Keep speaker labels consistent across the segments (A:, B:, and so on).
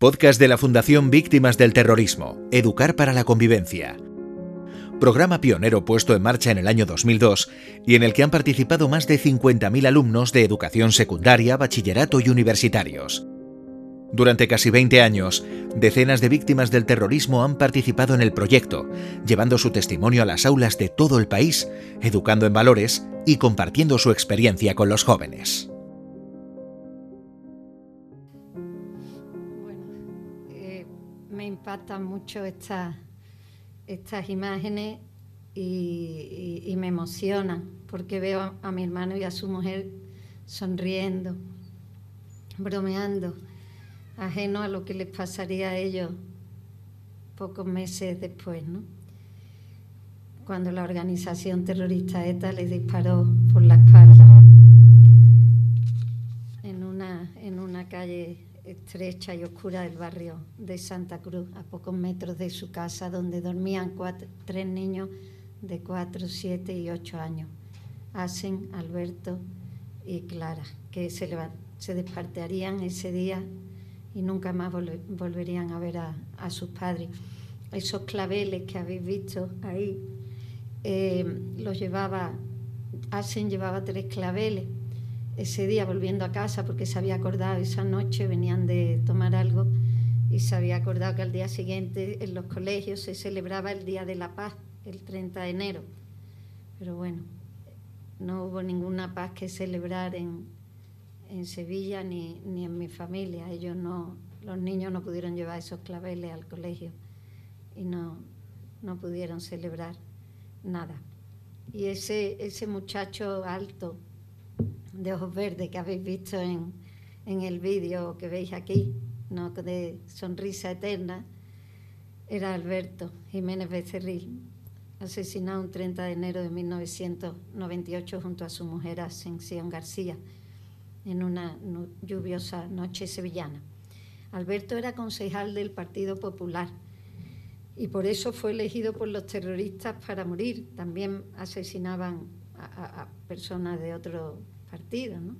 A: Podcast de la Fundación Víctimas del Terrorismo, Educar para la Convivencia. Programa pionero puesto en marcha en el año 2002 y en el que han participado más de 50.000 alumnos de educación secundaria, bachillerato y universitarios. Durante casi 20 años, decenas de víctimas del terrorismo han participado en el proyecto, llevando su testimonio a las aulas de todo el país, educando en valores y compartiendo su experiencia con los jóvenes.
B: Impactan mucho estas imágenes y, me emocionan porque veo a mi hermano y a su mujer sonriendo, bromeando, ajeno a lo que les pasaría a ellos pocos meses después, ¿no? Cuando la organización terrorista ETA les disparó por la espalda en una, en una calle estrecha y oscura del barrio de Santa Cruz, a pocos metros de su casa, donde dormían tres niños de cuatro, siete y ocho años, Asen, Alberto y Clara, que se, se despartearían ese día y nunca más volverían a ver a, sus padres. Esos claveles que habéis visto ahí, eh, los llevaba, Asen llevaba tres claveles ese día volviendo a casa porque se había acordado esa noche, venían de tomar algo y se había acordado que al día siguiente en los colegios se celebraba el Día de la Paz, el 30 de enero. Pero bueno, no hubo ninguna paz que celebrar en, en Sevilla ni, ni en mi familia. Ellos no, los niños no pudieron llevar esos claveles al colegio y no, no pudieron celebrar nada. Y ese, ese muchacho alto, de ojos verdes que habéis visto en, el vídeo que veis aquí, ¿no? de sonrisa eterna, era Alberto Jiménez Becerril, asesinado un 30 de enero de 1998 junto a su mujer Ascensión García en una lluviosa noche sevillana. Alberto era concejal del Partido Popular y por eso fue elegido por los terroristas para morir. También asesinaban a, a personas de otro partidos, ¿no?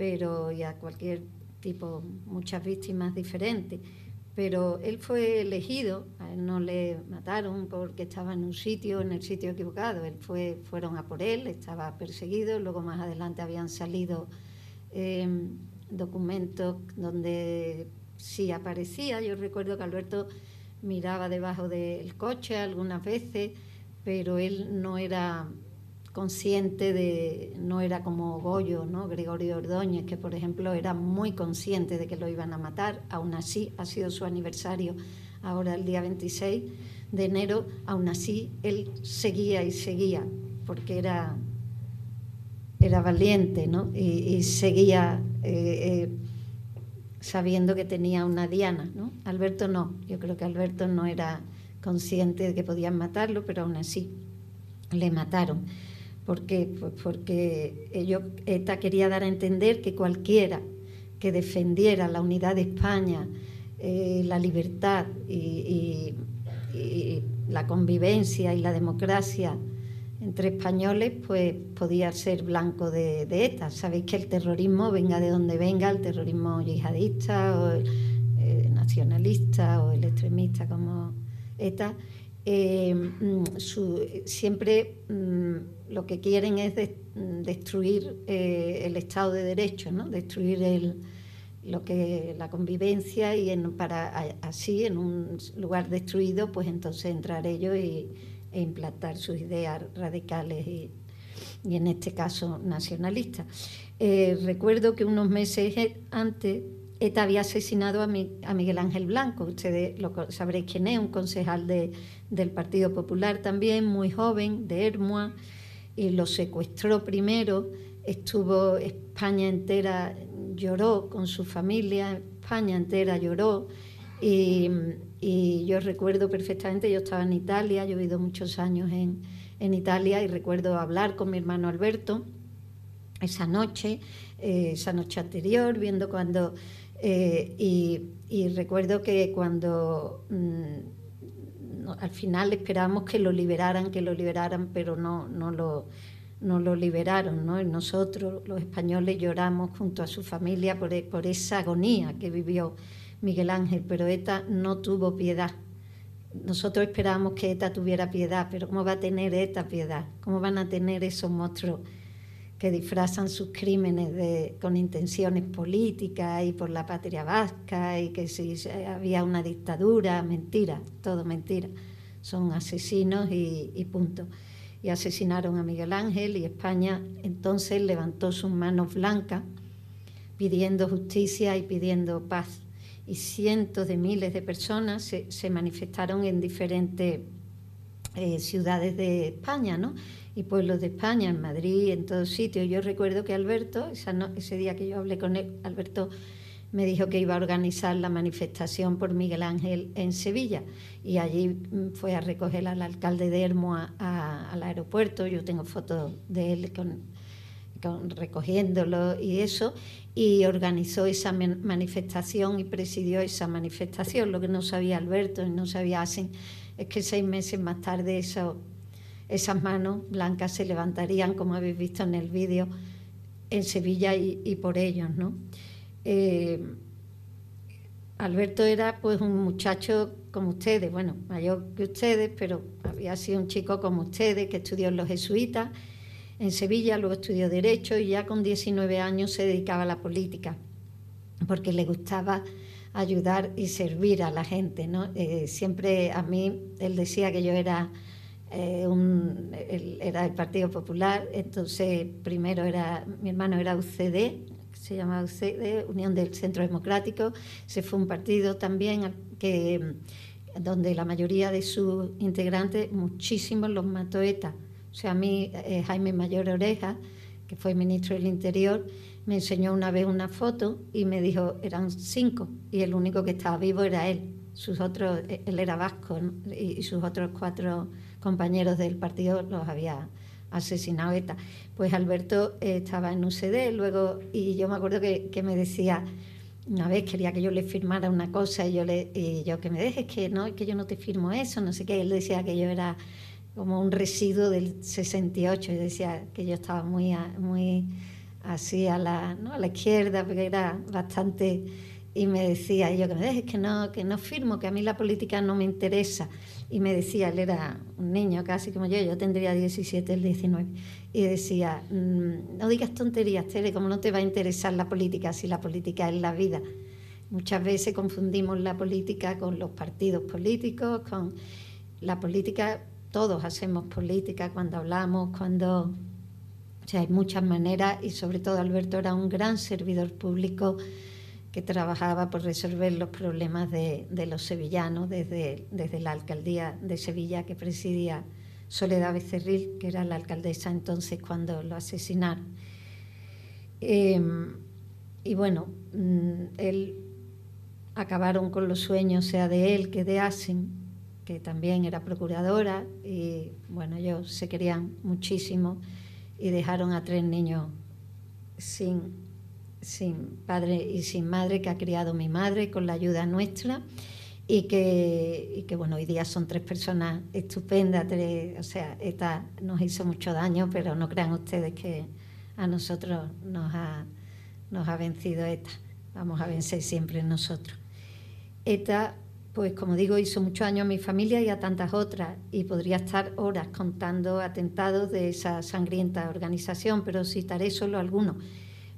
B: pero y a cualquier tipo, muchas víctimas diferentes. Pero él fue elegido, a él no le mataron porque estaba en un sitio, en el sitio equivocado. Él fue, fueron a por él, estaba perseguido, luego más adelante habían salido em, documentos donde sí aparecía. Yo recuerdo que Alberto miraba debajo del coche algunas veces, pero él no era consciente de, no era como Goyo, ¿no? Gregorio Ordóñez, que por ejemplo era muy consciente de que lo iban a matar, aún así ha sido su aniversario ahora el día 26 de enero, aún así él seguía y seguía, porque era, era valiente, ¿no? Y, seguía eh, eh, sabiendo que tenía una diana, ¿no? Alberto no, yo creo que Alberto no era consciente de que podían matarlo, pero aún así le mataron. ¿Por qué? Pues porque ETA quería dar a entender que cualquiera que defendiera la unidad de España, eh, la libertad y, la convivencia y la democracia entre españoles, pues podía ser blanco de, ETA. Sabéis que el terrorismo, venga de donde venga, el terrorismo yihadista o el, eh, nacionalista o el extremista como ETA, eh, mm, siempre mm, lo que quieren es mm, destruir eh, el Estado de Derecho, ¿no? destruir el, lo que la convivencia y para así en un lugar destruido, pues entonces entrar ellos y, e implantar sus ideas radicales y, en este caso nacionalistas. Eh, recuerdo que unos meses antes ETA había asesinado a, Miguel Ángel Blanco, ustedes lo sabréis quién es, un concejal del Partido Popular también, muy joven, de Hermua, y lo secuestró primero, estuvo España entera, lloró con su familia, España entera lloró, y, yo recuerdo perfectamente, yo estaba en Italia, yo he vivido muchos años en, en Italia y recuerdo hablar con mi hermano Alberto esa noche, eh, esa noche anterior, viendo cuando eh, y, recuerdo que cuando mm, al final esperábamos que lo liberaran, que lo liberaran, pero no, no, lo, no lo liberaron. ¿no? Y nosotros, los españoles, lloramos junto a su familia por, por esa agonía que vivió Miguel Ángel, pero ETA no tuvo piedad. Nosotros esperábamos que ETA tuviera piedad, pero ¿cómo va a tener ETA piedad? ¿Cómo van a tener esos monstruos que disfrazan sus crímenes con intenciones políticas y por la patria vasca y que si había una dictadura? Mentira, todo mentira. Son asesinos y, y punto. Y asesinaron a Miguel Ángel y España entonces levantó sus manos blancas pidiendo justicia y pidiendo paz y cientos de miles de personas se, manifestaron en diferentes eh, ciudades de España, ¿no? Y pueblos de España, en Madrid, en todos sitios. Yo recuerdo que Alberto, ese día que yo hablé con él, Alberto me dijo que iba a organizar la manifestación por Miguel Ángel en Sevilla y allí mm, fue a recoger al alcalde de Hermo al aeropuerto. Yo tengo fotos de él con, recogiéndolo y eso, y organizó esa manifestación y presidió esa manifestación. Lo que no sabía Alberto y no sabía Asen es que seis meses más tarde eso, esas manos blancas se levantarían, como habéis visto en el vídeo, en Sevilla y, por ellos. ¿no? Eh, Alberto era pues un muchacho como ustedes, bueno, mayor que ustedes, pero había sido un chico como ustedes que estudió en los jesuitas en Sevilla, luego estudió Derecho y ya con 19 años se dedicaba a la política, porque le gustaba ayudar y servir a la gente. ¿no? Eh, siempre a mí, él decía que yo era, eh, un, era del Partido Popular, entonces primero era, mi hermano era UCD, se llamaba UCD, Unión del Centro Democrático, se fue un partido también que donde la mayoría de sus integrantes, muchísimos los mató ETA o sea, a mí eh, Jaime Mayor Oreja, que fue ministro del Interior, me enseñó una vez una foto y me dijo, eran cinco, y el único que estaba vivo era él. Sus otros, eh, él era vasco y sus otros cuatro compañeros del partido los había asesinado ETA. Pues Alberto eh, estaba en UCD luego, y yo me acuerdo que, me decía, una vez quería que yo le firmara una cosa y yo, le, y yo que me dejes, que no, que yo no te firmo eso, no sé qué. Él decía que yo era como un residuo del 68. y decía que yo estaba muy, muy así a la, ¿no? a la izquierda, porque era bastante... Y me decía, yo que me dejes, que no, que no firmo, que a mí la política no me interesa. Y me decía, él era un niño casi como yo, yo tendría 17, el 19. Y decía, mm, no digas tonterías, Tere, como no te va a interesar la política si la política es la vida. Muchas veces confundimos la política con los partidos políticos, con la política todos hacemos política cuando hablamos, cuando... O sea, hay muchas maneras y sobre todo Alberto era un gran servidor público que trabajaba por resolver los problemas de, los sevillanos desde, desde la alcaldía de Sevilla que presidía Soledad Becerril, que era la alcaldesa entonces cuando lo asesinaron. Em, y bueno, mm, él acabaron con los sueños, sea de él que de Asen, que también era procuradora, y bueno, ellos se querían muchísimo y dejaron a tres niños sin, sin padre y sin madre, que ha criado mi madre con la ayuda nuestra. Y que, y que, bueno, hoy día son tres personas estupendas, o sea, ETA nos hizo mucho daño, pero no crean ustedes que a nosotros nos ha, nos ha vencido ETA, vamos a vencer siempre nosotros. ETA pues como digo, hizo mucho daño a mi familia y a tantas otras, y podría estar horas contando atentados de esa sangrienta organización, pero citaré solo algunos,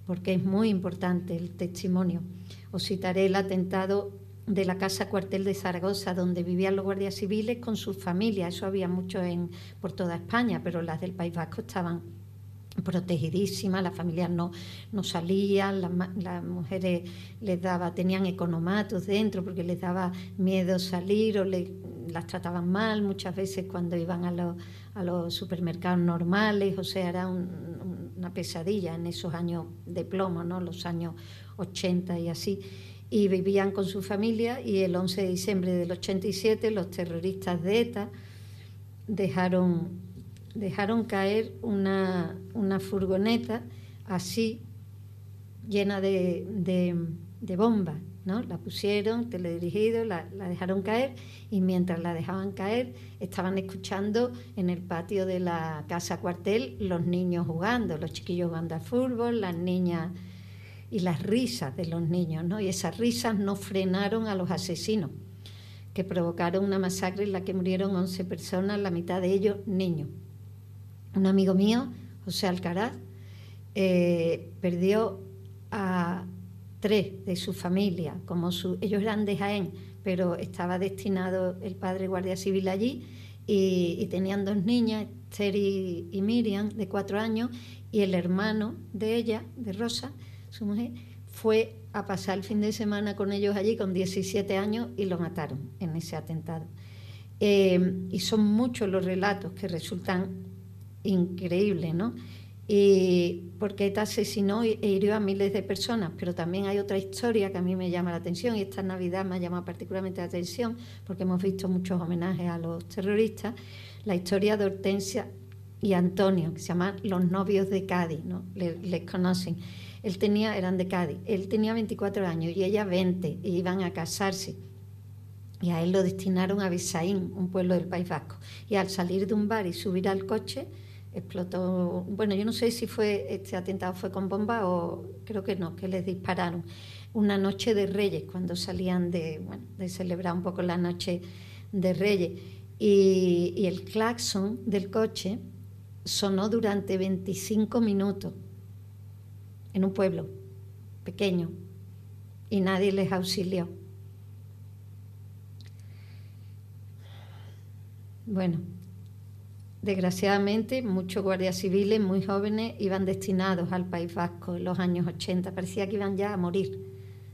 B: porque es muy importante el testimonio. Os citaré el atentado de la casa cuartel de Zaragoza, donde vivían los guardias civiles con sus familias. Eso había mucho en, por toda España, pero las del País Vasco estaban protegidísimas, las familias no, no salían, las, mujeres les daba, tenían economatos dentro porque les daba miedo salir o las trataban mal muchas veces cuando iban a los, a los supermercados normales, o sea, era una pesadilla en esos años de plomo, ¿no? los años 80 y así. Y vivían con su familia y el 11 de diciembre del 87 los terroristas de ETA dejaron dejaron caer una, furgoneta así, llena de, de, bombas. ¿No? La pusieron, teledirigido, la, la dejaron caer y mientras la dejaban caer estaban escuchando en el patio de la casa cuartel los niños jugando, los chiquillos jugando al fútbol, las niñas y las risas de los niños, ¿no? Y esas risas no frenaron a los asesinos, que provocaron una masacre en la que murieron 11 personas, la mitad de ellos niños. Un amigo mío, José Alcaraz, eh, perdió a tres de su familia, como su, ellos eran de Jaén, pero estaba destinado el padre guardia civil allí y, tenían dos niñas, Esther y, Miriam, de cuatro años, y el hermano de ella, de Rosa, su mujer, fue a pasar el fin de semana con ellos allí con 17 años y lo mataron en ese atentado. Eh, y son muchos los relatos que resultan increíbles, ¿no? Y porque ETA asesinó e hirió a miles de personas, pero también hay otra historia que a mí me llama la atención y esta Navidad me ha llamado particularmente la atención porque hemos visto muchos homenajes a los terroristas, la historia de Hortensia y Antonio, que se llaman los novios de Cádiz, ¿no? les, conocen. Él tenía, eran de Cádiz, él tenía 24 años y ella 20 y iban a casarse. Y a él lo destinaron a Bisaín, un pueblo del País Vasco. Y al salir de un bar y subir al coche, explotó, bueno, yo no sé si fue este atentado fue con bomba o creo que no, que les dispararon. Una noche de Reyes, cuando salían de, bueno, de celebrar un poco la noche de Reyes. Y, y el claxon del coche sonó durante 25 minutos en un pueblo pequeño y nadie les auxilió. Bueno, Desgraciadamente, muchos guardias civiles muy jóvenes iban destinados al País Vasco en los años 80. Parecía que iban ya a morir.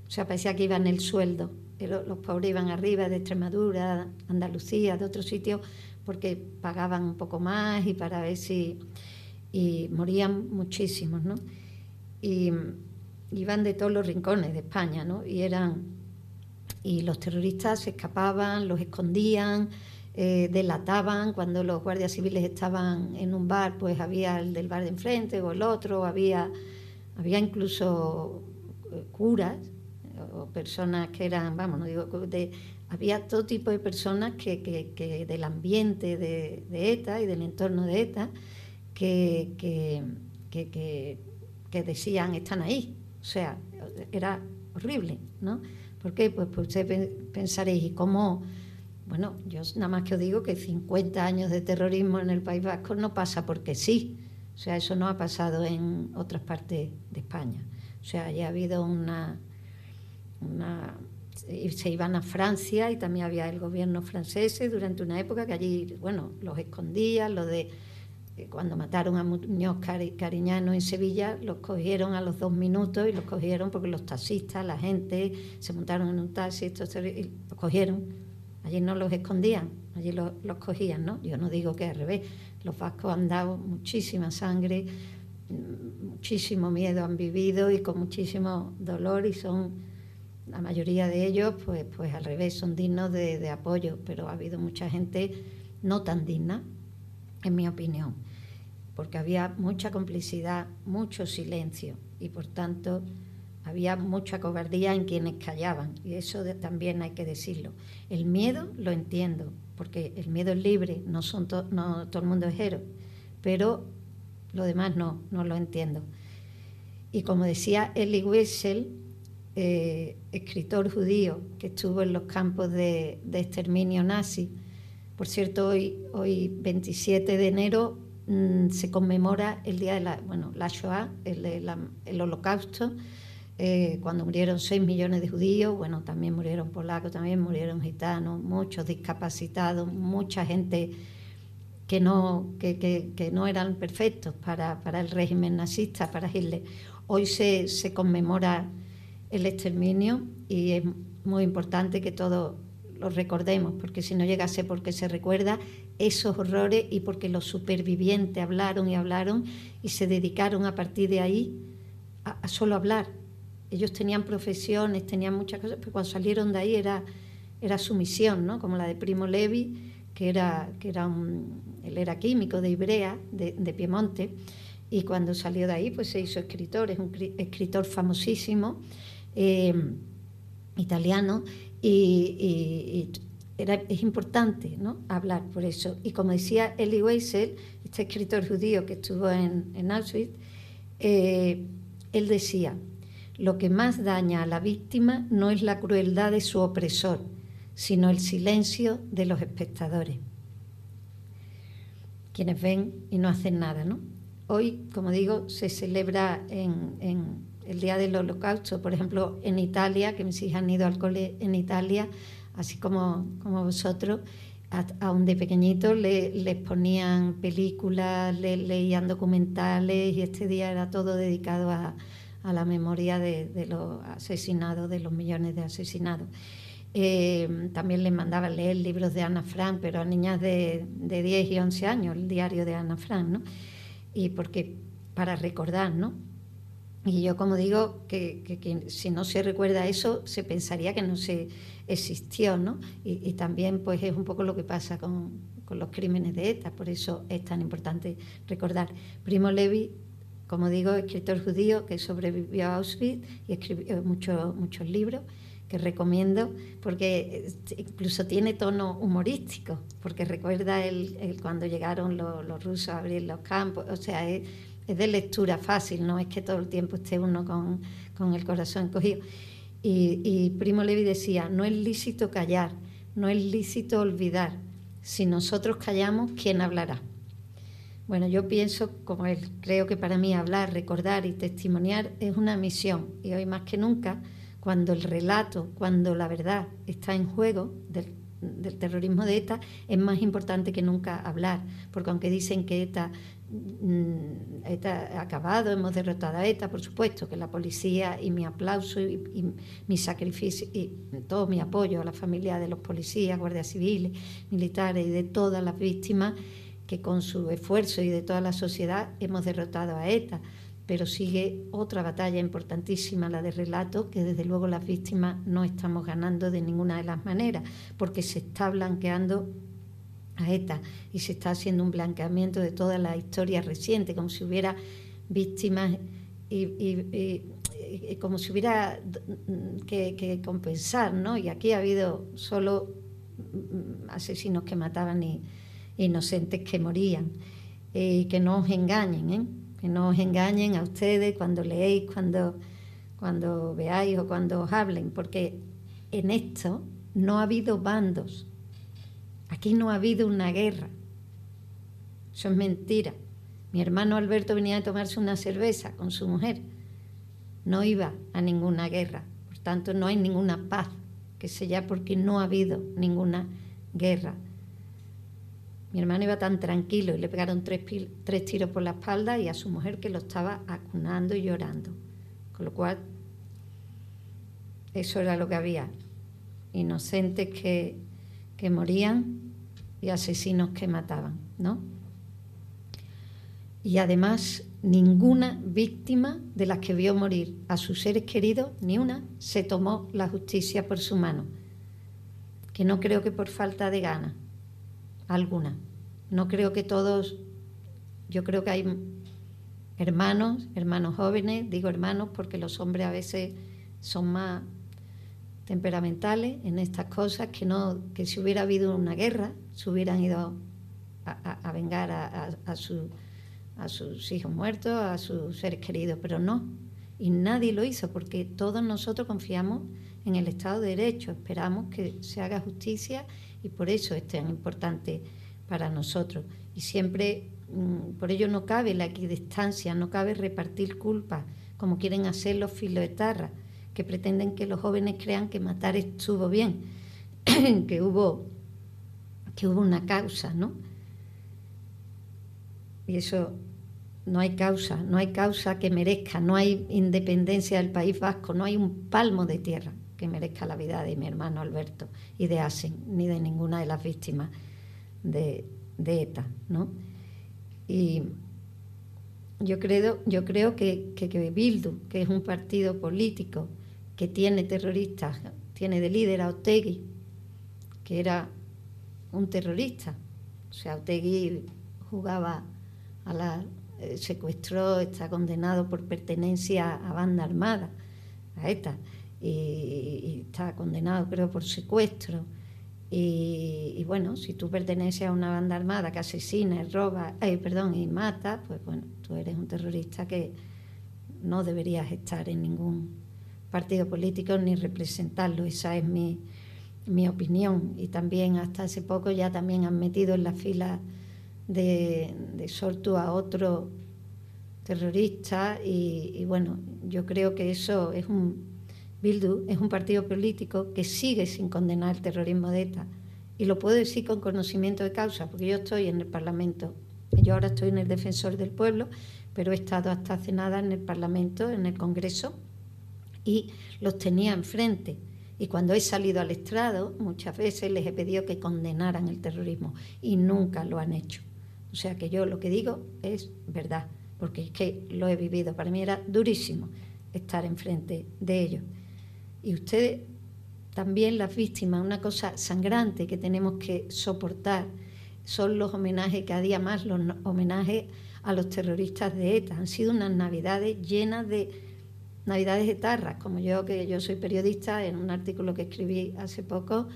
B: O sea, parecía que iban el sueldo. Los pobres iban arriba de Extremadura, Andalucía, de otros sitios, porque pagaban un poco más y para ver si. Y morían muchísimos, ¿no? Y iban de todos los rincones de España, ¿no? Y eran. Y los terroristas se escapaban, los escondían eh, delataban cuando los guardias civiles estaban en un bar, pues había el del bar de enfrente o el otro, había, había incluso eh, curas o personas que eran, vamos, no digo, de, había todo tipo de personas que, que, del ambiente de, ETA y del entorno de ETA que, que, decían están ahí. O sea, era horrible, ¿no? ¿Por qué? Pues, pues ustedes pensaréis, ¿y cómo? Bueno, yo nada más que os digo que 50 años de terrorismo en el País Vasco no pasa porque sí. O sea, eso no ha pasado en otras partes de España. O sea, ya ha habido una, se iban a Francia y también había el gobierno francés durante una época que allí, bueno, los escondían, lo de eh, cuando mataron a Muñoz Cariñano en Sevilla, los cogieron a los dos minutos y los cogieron porque los taxistas, la gente, se montaron en un taxi y los cogieron Allí no los escondían, allí los, cogían, ¿no? Yo no digo que al revés. Los vascos han dado muchísima sangre, muchísimo miedo han vivido y con muchísimo dolor y son, la mayoría de ellos, pues, pues al revés, son dignos de apoyo, pero ha habido mucha gente no tan digna, en mi opinión, porque había mucha complicidad, mucho silencio y por tanto había mucha cobardía en quienes callaban, y eso también hay que decirlo. El miedo lo entiendo, porque el miedo es libre, no, son no todo el mundo es héroe, pero lo demás no, no lo entiendo. Y como decía Elie Wiesel, eh, escritor judío que estuvo en los campos de, exterminio nazi, por cierto, hoy, hoy 27 de enero mm, se conmemora el día de la, bueno, la Shoah, el, el holocausto, eh, cuando murieron 6 millones de judíos, bueno, también murieron polacos, también murieron gitanos, muchos discapacitados, mucha gente que no, que, que, no eran perfectos para, para, el régimen nazista, para Hitler. Hoy se, se conmemora el exterminio y es muy importante que todos lo recordemos, porque si no llegase porque se recuerda esos horrores y porque los supervivientes hablaron y hablaron y se dedicaron a partir de ahí a, a solo hablar ellos tenían profesiones, tenían muchas cosas, pero cuando salieron de ahí era, era su misión, ¿no? como la de Primo Levi, que era, que era un, él era químico de Ibrea, de, Piemonte, y cuando salió de ahí pues se hizo escritor, es un escritor famosísimo, eh, italiano, y, era, es importante ¿no? hablar por eso. Y como decía Elie Wiesel, este escritor judío que estuvo en, Auschwitz, eh, él decía, lo que más daña a la víctima no es la crueldad de su opresor, sino el silencio de los espectadores, quienes ven y no hacen nada. ¿no? Hoy, como digo, se celebra en, el Día del Holocausto, por ejemplo, en Italia, que mis hijas han ido al cole en Italia, así como, como vosotros, aún de pequeñito le, les ponían películas, le, leían documentales y este día era todo dedicado a, a la memoria de, los asesinados, de los millones de asesinados. Eh, también les mandaba leer libros de Ana Frank, pero a niñas de, de 10 y 11 años, el diario de Ana Frank, ¿no? Y porque, para recordar, ¿no? Y yo como digo, que, que, si no se recuerda eso, se pensaría que no se existió, ¿no? Y, y también pues es un poco lo que pasa con, con, los crímenes de ETA, por eso es tan importante recordar. Primo Levi como digo, escritor judío que sobrevivió a Auschwitz y escribió muchos muchos libros que recomiendo porque eh, incluso tiene tono humorístico, porque recuerda el, cuando llegaron los, rusos a abrir los campos, o sea, es, de lectura fácil, no es que todo el tiempo esté uno con, con el corazón cogido. Y, y Primo Levi decía, no es lícito callar, no es lícito olvidar, si nosotros callamos, ¿quién hablará? Bueno, yo pienso como él, creo que para mí hablar, recordar y testimoniar es una misión. Y hoy más que nunca, cuando el relato, cuando la verdad está en juego del, terrorismo de ETA, es más importante que nunca hablar, porque aunque dicen que ETA, mm, ETA ha acabado, hemos derrotado a ETA, por supuesto, que la policía y mi aplauso y, y mi sacrificio y todo mi apoyo a la familia de los policías, guardias civiles, militares y de todas las víctimas, que con su esfuerzo y de toda la sociedad hemos derrotado a ETA, pero sigue otra batalla importantísima, la de relato, que desde luego las víctimas no estamos ganando de ninguna de las maneras, porque se está blanqueando a ETA y se está haciendo un blanqueamiento de toda la historia reciente, como si hubiera víctimas y, como si hubiera que, que, compensar, ¿no? Y aquí ha habido solo asesinos que mataban y inocentes que morían. y que no os engañen, ¿eh? que no os engañen a ustedes cuando leéis, cuando, cuando veáis o cuando os hablen, porque en esto no ha habido bandos, aquí no ha habido una guerra, eso es mentira. Mi hermano Alberto venía a tomarse una cerveza con su mujer, no iba a ninguna guerra, por tanto no hay ninguna paz, que sea porque no ha habido ninguna guerra. Mi hermano iba tan tranquilo y le pegaron tres, tres tiros por la espalda y a su mujer que lo estaba acunando y llorando. Con lo cual, eso era lo que había. Inocentes que, que morían y asesinos que mataban, ¿no? Y además, ninguna víctima de las que vio morir a sus seres queridos, ni una, se tomó la justicia por su mano. Que no creo que por falta de ganas alguna. No creo que todos, yo creo que hay hermanos, hermanos jóvenes, digo hermanos porque los hombres a veces son más temperamentales en estas cosas, que no, que si hubiera habido una guerra, se hubieran ido a, vengar a, a, sus hijos muertos, a sus seres queridos, pero no. Y nadie lo hizo porque todos nosotros confiamos en el Estado de Derecho, esperamos que se haga justicia y por eso es tan importante para nosotros. Y siempre, mm, por ello no cabe la equidistancia, no cabe repartir culpa, como quieren hacer los filoetarras, que pretenden que los jóvenes crean que matar estuvo bien, que hubo, que hubo una causa, ¿no? Y eso no hay causa, no hay causa que merezca, no hay independencia del País Vasco, no hay un palmo de tierra que merezca la vida de mi hermano Alberto y de Asen, ni de ninguna de las víctimas de, ETA. ¿no? Y yo creo, yo creo que, que, Bildu, que es un partido político que tiene terroristas, tiene de líder a Otegui, que era un terrorista. O sea, Otegui jugaba a la. Eh, secuestró, está condenado por pertenencia a banda armada, a ETA y, está condenado creo por secuestro. Y, bueno, si tú perteneces a una banda armada que asesina, roba, eh, perdón, y mata, pues bueno, tú eres un terrorista que no deberías estar en ningún partido político ni representarlo. Esa es mi, opinión. Y también hasta hace poco ya también han metido en la fila de, de Sortu a otro terrorista y, y, bueno, yo creo que eso es un Bildu es un partido político que sigue sin condenar el terrorismo de ETA y lo puedo decir con conocimiento de causa porque yo estoy en el Parlamento, yo ahora estoy en el Defensor del Pueblo, pero he estado hasta hace nada en el Parlamento, en el Congreso y los tenía enfrente. Y cuando he salido al estrado, muchas veces les he pedido que condenaran el terrorismo y nunca lo han hecho. O sea que yo lo que digo es verdad, porque es que lo he vivido. Para mí era durísimo estar enfrente de ellos. Y ustedes, también las víctimas, una cosa sangrante que tenemos que soportar son los homenajes, cada día más los homenajes a los terroristas de ETA. Han sido unas navidades llenas de Navidades etarras, como yo, que yo soy periodista, en un artículo que escribí hace poco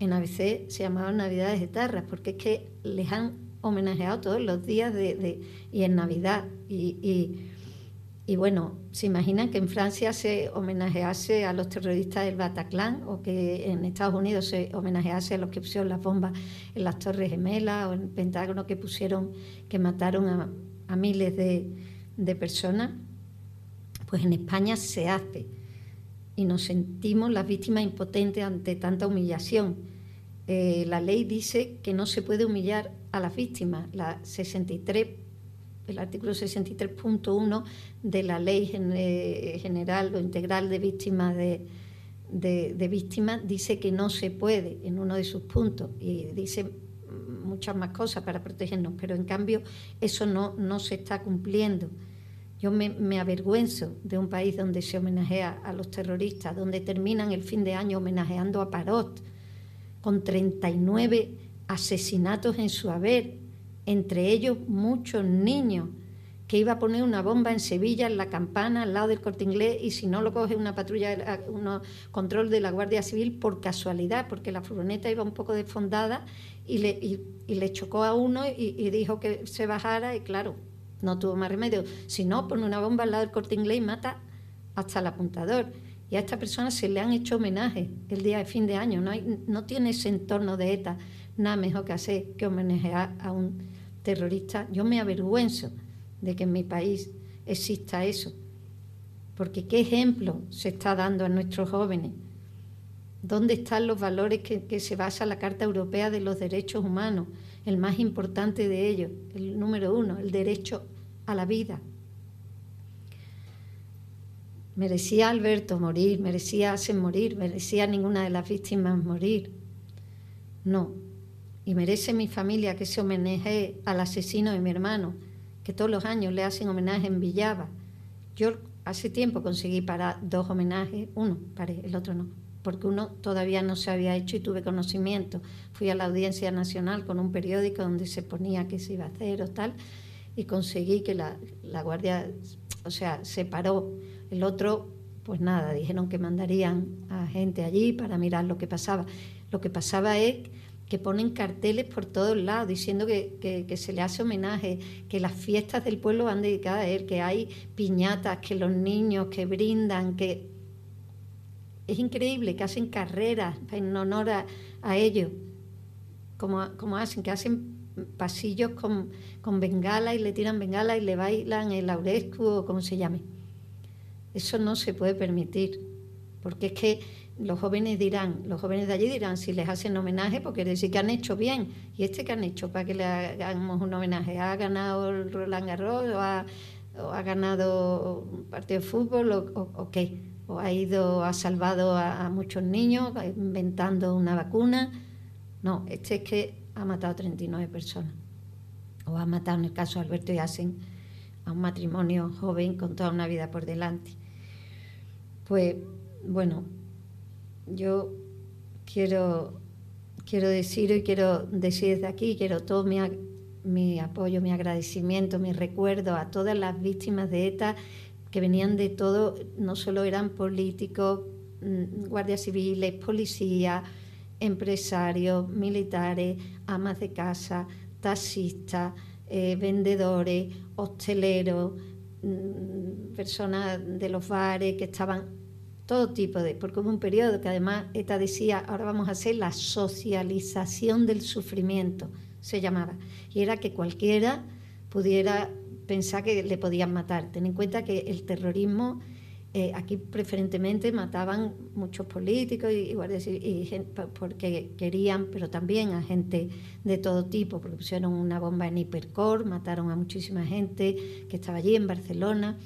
B: en ABC se llamaba Navidades etarras, porque es que les han homenajeado todos los días de, y en Navidad. Y, bueno, ¿se imaginan que en Francia se homenajease a los terroristas del Bataclan o que en Estados Unidos se homenajease a los que pusieron las bombas en las Torres Gemelas o en el Pentágono que pusieron, que mataron a, a miles de, de personas? Pues en España se hace y nos sentimos las víctimas impotentes ante tanta humillación. Eh, la ley dice que no se puede humillar a las víctimas. La 63, el artículo 63.1 de la Ley eh, General o Integral de Víctimas de, víctimas dice que no se puede en uno de sus puntos y dice muchas más cosas para protegernos, pero en cambio eso no, no se está cumpliendo. Yo me, avergüenzo de un país donde se homenajea a los terroristas, donde terminan el fin de año homenajeando a Parot, con 39 asesinatos en su haber, entre ellos muchos niños, que iba a poner una bomba en Sevilla, en la campana, al lado del corte inglés, y si no lo coge una patrulla, un control de la Guardia Civil por casualidad, porque la furgoneta iba un poco desfondada y le, le chocó a uno y dijo que se bajara, y claro, no tuvo más remedio. Si no, pone una bomba al lado del corte inglés y mata hasta el apuntador. Y a esta persona se le han hecho homenaje el día de fin de año. No, hay, no tiene ese entorno de ETA nada mejor que hacer que homenajear a un terrorista. Yo me avergüenzo de que en mi país exista eso. Porque qué ejemplo se está dando a nuestros jóvenes. ¿Dónde están los valores que, se basa la Carta Europea de los Derechos Humanos? el más importante de ellos, el número uno, el derecho a la vida. Merecía Alberto morir, merecía Asen morir, merecía ninguna de las víctimas morir. No. Y merece mi familia que se homenaje al asesino de mi hermano, que todos los años le hacen homenaje en Villava. Yo hace tiempo conseguí para dos homenajes, uno paré, el otro no porque uno todavía no se había hecho y tuve conocimiento. Fui a la Audiencia Nacional con un periódico donde se ponía qué se iba a hacer o tal, y conseguí que la, Guardia, o sea, se paró. El otro, pues nada, dijeron que mandarían a gente allí para mirar lo que pasaba. Lo que pasaba es que ponen carteles por todos lados diciendo que, que, se le hace homenaje, que las fiestas del pueblo van dedicadas a él, que hay piñatas, que los niños que brindan, que es increíble que hacen carreras en honor a, ellos, como, como, hacen, que hacen pasillos con, con, bengala y le tiran bengala y le bailan el aurescu o como se llame. Eso no se puede permitir, porque es que los jóvenes dirán, los jóvenes de allí dirán si les hacen homenaje porque decir que han hecho bien. ¿Y este que han hecho para que le hagamos un homenaje? ¿Ha ganado el Roland Garros o ha, ganado un partido de fútbol o qué? o ha ido, ha salvado a, muchos niños inventando una vacuna. No, este es que ha matado a 39 personas. O ha matado, en el caso de Alberto Yassen, a un matrimonio joven con toda una vida por delante. Pues bueno, yo quiero, quiero decir y quiero decir desde aquí, quiero todo mi, apoyo, mi agradecimiento, mi recuerdo a todas las víctimas de ETA que venían de todo, no solo eran políticos, mm, guardias civiles, policías, empresarios, militares, amas de casa, taxistas, eh, vendedores, hosteleros, mm, personas de los bares que estaban todo tipo de, porque hubo un periodo que además ETA decía, ahora vamos a hacer la socialización del sufrimiento, se llamaba, y era que cualquiera pudiera pensar que le podían matar. Ten en cuenta que el terrorismo, eh, aquí preferentemente mataban muchos políticos y, y, porque querían, pero también a gente de todo tipo, porque pusieron una bomba en Hipercor, mataron a muchísima gente que estaba allí en Barcelona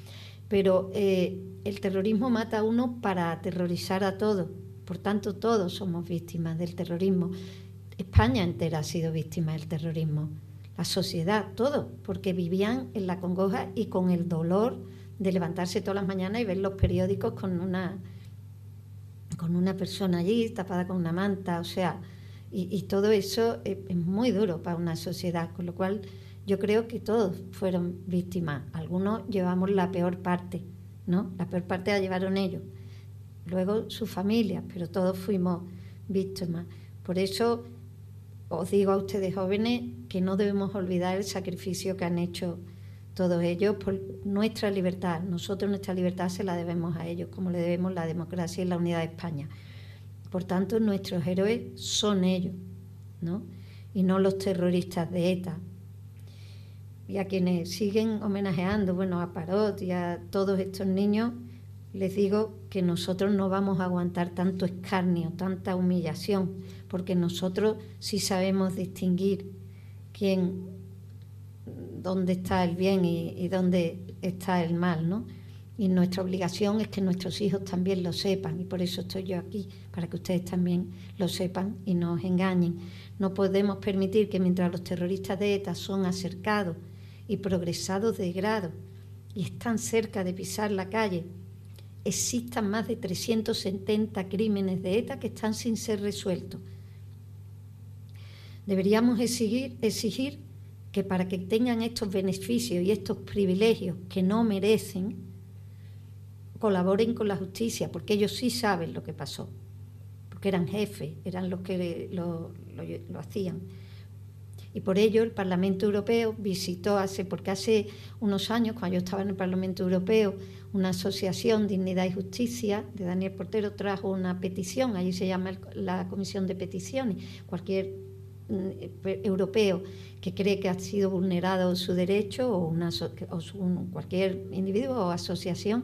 B: pero eh, el terrorismo mata a uno para aterrorizar a todos. Por tanto, todos somos víctimas del terrorismo. España entera ha sido víctima del terrorismo. La sociedad, todo, porque vivían en la congoja y con el dolor de levantarse todas las mañanas y ver los periódicos con una, con una persona allí tapada con una manta. O sea, y, todo eso es muy duro para una sociedad, con lo cual yo creo que todos fueron víctimas. Algunos llevamos la peor parte, ¿no? La peor parte la llevaron ellos. Luego sus familias, pero todos fuimos víctimas. Por eso os digo a ustedes jóvenes que no debemos olvidar el sacrificio que han hecho todos ellos por nuestra libertad. Nosotros nuestra libertad se la debemos a ellos, como le debemos la democracia y la unidad de España. Por tanto, nuestros héroes son ellos, ¿no? Y no los terroristas de ETA, y a quienes siguen homenajeando, bueno, a Parot y a todos estos niños, les digo que nosotros no vamos a aguantar tanto escarnio, tanta humillación, porque nosotros sí sabemos distinguir quién, dónde está el bien y, y dónde está el mal, ¿no? Y nuestra obligación es que nuestros hijos también lo sepan, y por eso estoy yo aquí, para que ustedes también lo sepan y no os engañen. No podemos permitir que mientras los terroristas de ETA son acercados y progresados de grado y están cerca de pisar la calle, existan más de 370 crímenes de ETA que están sin ser resueltos. Deberíamos exigir, exigir que para que tengan estos beneficios y estos privilegios que no merecen, colaboren con la justicia, porque ellos sí saben lo que pasó, porque eran jefes, eran los que lo, lo hacían. Y por ello el Parlamento Europeo visitó hace, porque hace unos años, cuando yo estaba en el Parlamento Europeo, una asociación Dignidad y Justicia de Daniel Portero trajo una petición, allí se llama la Comisión de Peticiones, cualquier mm, europeo que cree que ha sido vulnerado su derecho o, una, o cualquier individuo o asociación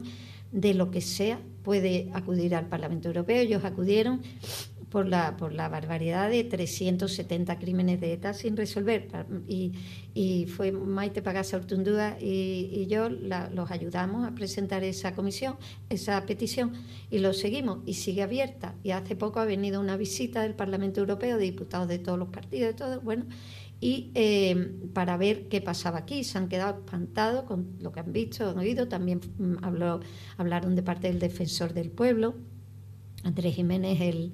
B: de lo que sea puede acudir al Parlamento Europeo. Ellos acudieron por la, por la barbaridad de 370 crímenes de ETA sin resolver. Y, y fue Maite Pagasa Ortundúa y, y yo los ayudamos a presentar esa comisión, esa petición, y lo seguimos. Y sigue abierta. Y hace poco ha venido una visita del Parlamento Europeo de diputados de todos los partidos, de todo, bueno, y eh, para ver qué pasaba aquí. Se han quedado espantados con lo que han visto, han oído. También mm, habló, hablaron de parte del defensor del pueblo, Andrés Jiménez, el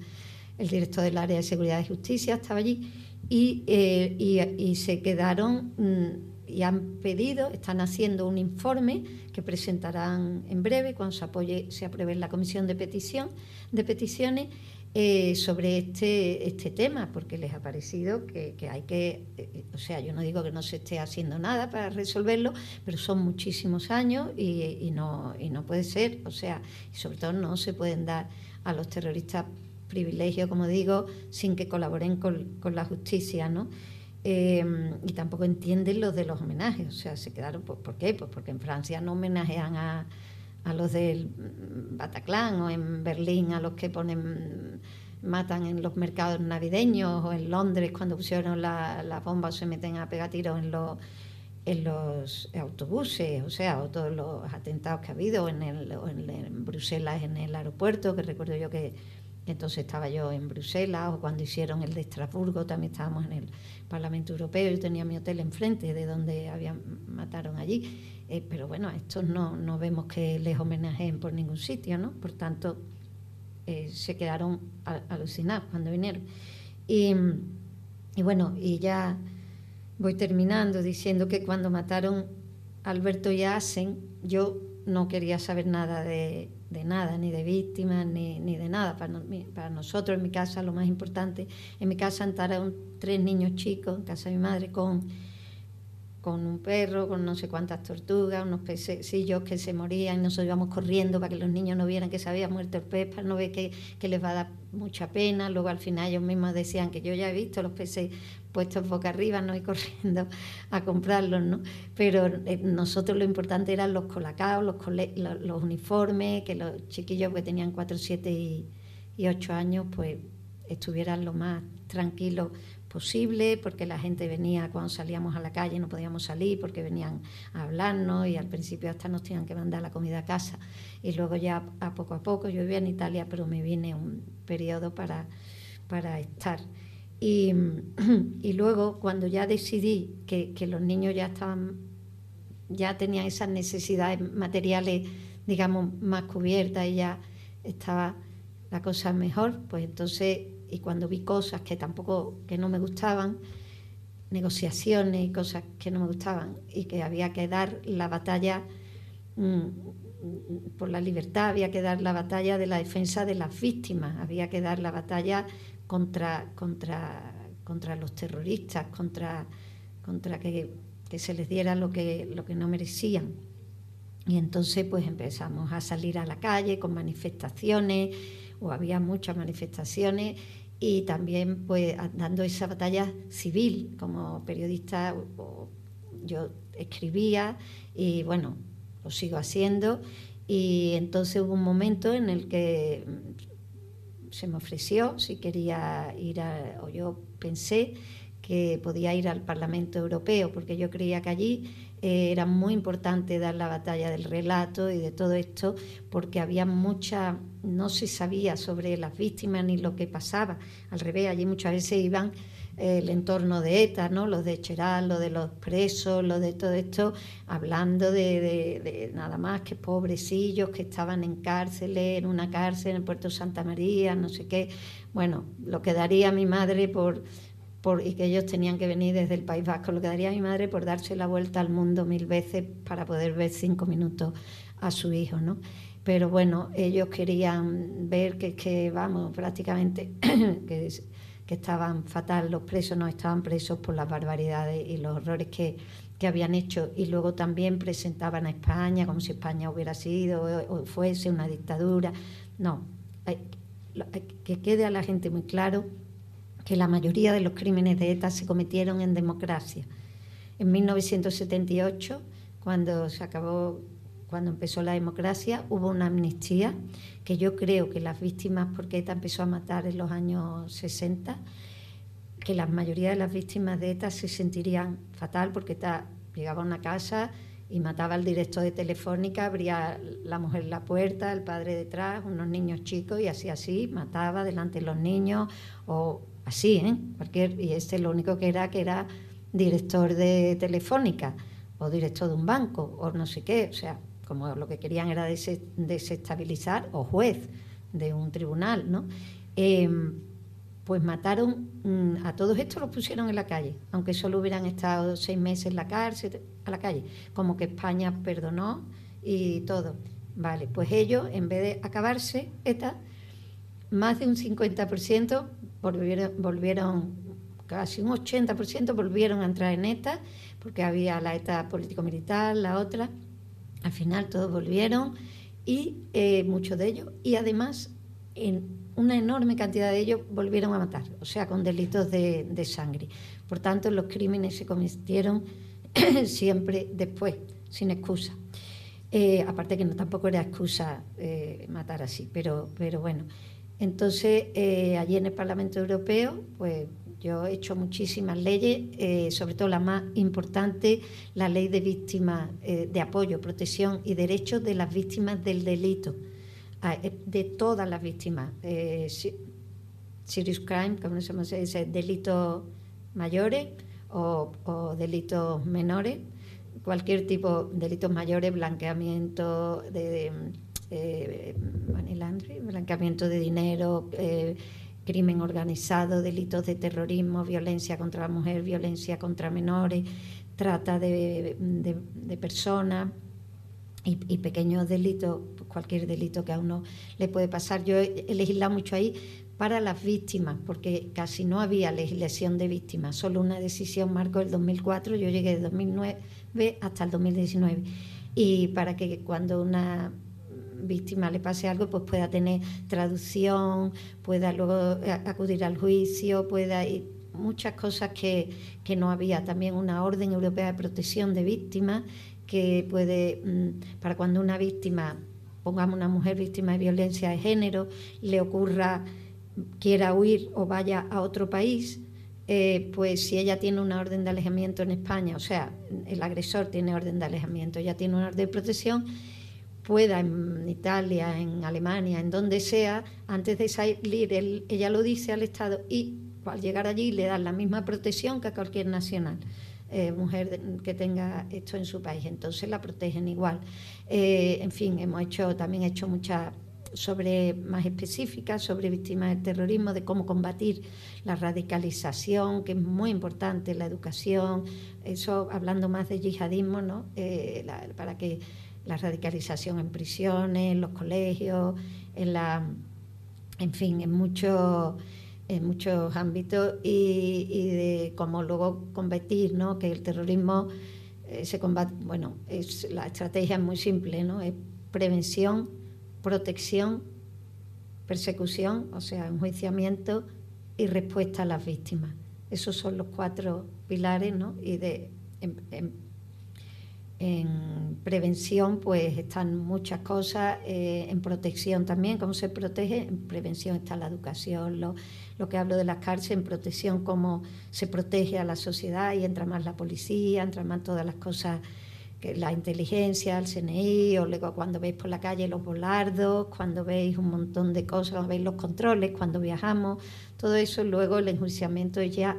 B: el director del área de seguridad y justicia estaba allí, y, eh, se quedaron mm, y han pedido, están haciendo un informe que presentarán en breve cuando se, apoye, se apruebe en la comisión de petición de peticiones eh, sobre este, este tema, porque les ha parecido que, hay que, eh, o sea, yo no digo que no se esté haciendo nada para resolverlo, pero son muchísimos años y, y no, y no puede ser, o sea, y sobre todo no se pueden dar a los terroristas privilegio, como digo, sin que colaboren con, la justicia, ¿no? Em, y tampoco entienden los de los homenajes, o sea, se quedaron, ¿por, qué? Pues porque en Francia no homenajean a, a los del Bataclan o en Berlín a los que ponen matan en los mercados navideños o en Londres cuando pusieron las la bombas se meten a pegar tiros en los en los autobuses, o sea, o todos los atentados que ha habido en, el, en Bruselas, en el aeropuerto, que recuerdo yo que entonces estaba yo en Bruselas o cuando hicieron el de Estrasburgo también estábamos en el Parlamento Europeo. Yo tenía mi hotel enfrente de donde habían, mataron allí. Eh, pero bueno, estos no, no vemos que les homenajeen por ningún sitio, ¿no? Por tanto, eh, se quedaron alucinados cuando vinieron. Y, y bueno, y ya voy terminando diciendo que cuando mataron a Alberto Yassen, yo no quería saber nada de, de nada, ni de víctimas, ni, ni de nada. Para, para, nosotros, en mi casa, lo más importante, en mi casa entraron tres niños chicos, en casa de mi madre, con, con un perro, con no sé cuántas tortugas, unos pececillos que se morían, nosotros íbamos corriendo para que los niños no vieran que se había muerto el pez, para no ver que, les va a dar mucha pena. Luego al final ellos mismos decían que yo ya he visto los peces puestos boca arriba, no y corriendo a comprarlos, ¿no? Pero eh, nosotros lo importante eran los colacaos, los, los, uniformes, que los chiquillos que tenían 4, 7 y, y 8 años, pues estuvieran lo más tranquilos posible, porque la gente venía cuando salíamos a la calle, no podíamos salir porque venían a hablarnos y al principio hasta nos tenían que mandar la comida a casa. Y luego ya a poco a poco, yo vivía en Italia, pero me vine un periodo para, para estar. Y, y luego cuando ya decidí que, que los niños ya estaban, ya tenían esas necesidades materiales, digamos, más cubiertas y ya estaba la cosa mejor, pues entonces y cuando vi cosas que tampoco, que no me gustaban, negociaciones y cosas que no me gustaban y que había que dar la batalla mm, por la libertad, había que dar la batalla de la defensa de las víctimas, había que dar la batalla contra, contra, contra los terroristas, contra, contra que, que se les diera lo que, lo que no merecían. Y entonces pues empezamos a salir a la calle con manifestaciones, o había muchas manifestaciones y también pues dando esa batalla civil como periodista yo escribía y bueno lo sigo haciendo. Y entonces hubo un momento en el que se me ofreció si quería ir a, o yo pensé que podía ir al Parlamento Europeo porque yo creía que allí eh, era muy importante dar la batalla del relato y de todo esto, porque había mucha, no se sabía sobre las víctimas ni lo que pasaba. Al revés, allí muchas veces iban eh, el entorno de ETA, ¿no? los de Cheral, lo de los presos, lo de todo esto, hablando de, nada más que pobrecillos que estaban en cárceles, en una cárcel en puerto Santa María, no sé qué. Bueno, lo que daría mi madre por y que ellos tenían que venir desde el País Vasco, lo que daría mi madre por darse la vuelta al mundo mil veces para poder ver cinco minutos a su hijo, ¿no? Pero bueno, ellos querían ver que, que vamos, prácticamente que, que estaban fatal, los presos no estaban presos por las barbaridades y los horrores que, que habían hecho y luego también presentaban a España como si España hubiera sido o fuese una dictadura. No, que quede a la gente muy claro que la mayoría de los crímenes de ETA se cometieron en democracia. En 1978, cuando se acabó, cuando empezó la democracia, hubo una amnistía que yo creo que las víctimas, porque ETA empezó a matar en los años 60, que la mayoría de las víctimas de ETA se sentirían fatal porque ETA llegaba a una casa y mataba al director de Telefónica, abría la mujer la puerta, el padre detrás, unos niños chicos y así así, mataba delante de los niños o así, ¿eh? Cualquier, y este lo único que era que era director de Telefónica o director de un banco o no sé qué, o sea, como lo que querían era desestabilizar o juez de un tribunal, ¿no? Em, pues mataron mm, a todos estos los pusieron en la calle, aunque solo hubieran estado seis meses en la cárcel, a la calle, como que España perdonó y todo. Vale, pues ellos, en vez de acabarse, ETA, más de un 50% volvieron, casi un 80% volvieron a entrar en ETA, porque había la ETA político-militar, la otra. Al final todos volvieron y eh, muchos de ellos, y además una enorme cantidad de ellos volvieron a matar, o sea, con delitos de, sangre. Por tanto, los crímenes se cometieron siempre después, sin excusa. Eh, aparte que tampoco era excusa eh, matar así, pero, pero bueno. Entonces, eh, allí en el Parlamento Europeo, pues yo he hecho muchísimas leyes, eh, sobre todo la más importante, la ley de víctimas, eh, de apoyo, protección y derechos de las víctimas del delito, ah, de todas las víctimas. serious crime, como se llama, delitos mayores o delitos menores, cualquier tipo de delitos mayores, blanqueamiento de eh, blanqueamiento de dinero, eh, crimen organizado, delitos de terrorismo, violencia contra la mujer, violencia contra menores, trata de, personas y, pequeños delitos, cualquier delito que a uno le puede pasar. Yo he legislado mucho ahí para las víctimas, porque casi no había legislación de víctimas, solo una decisión marcó el 2004, yo llegué de 2009 hasta el 2019. Y para que cuando una víctima le pase algo, pues pueda tener traducción, pueda luego acudir al juicio, pueda ir muchas cosas que, que no había. También una orden europea de protección de víctimas que puede, mm, para cuando una víctima, pongamos una mujer víctima de violencia de género, le ocurra, quiera huir o vaya a otro país, eh, pues si ella tiene una orden de alejamiento en España, o sea, el agresor tiene orden de alejamiento, ella tiene una orden de protección, pueda en Italia, en Alemania, en donde sea, antes de salir, ella lo dice al Estado y al llegar allí le dan la misma protección que a cualquier nacional. Eh, mujer que tenga esto en su país, entonces la protegen igual. Eh, en fin, hemos hecho también hecho muchas sobre más específicas sobre víctimas del terrorismo, de cómo combatir la radicalización, que es muy importante, la educación, eso hablando más de yihadismo, ¿no? Eh, para que la radicalización en prisiones, en los colegios, en la en fin, en muchos en muchos ámbitos y, de cómo luego combatir, ¿no? que el terrorismo eh, se combate, bueno, es, la estrategia es muy simple, ¿no? es prevención, protección, persecución, o sea, enjuiciamiento y respuesta a las víctimas. Esos son los cuatro pilares, ¿no? Y de, prevención pues están muchas cosas, eh, en protección también, cómo se protege, en prevención está la educación, lo, lo, que hablo de las cárceles, en protección cómo se protege a la sociedad y entra más la policía, entra más todas las cosas, que la inteligencia, el CNI, o luego cuando veis por la calle los volardos, cuando veis un montón de cosas, cuando veis los controles, cuando viajamos, todo eso, luego el enjuiciamiento ya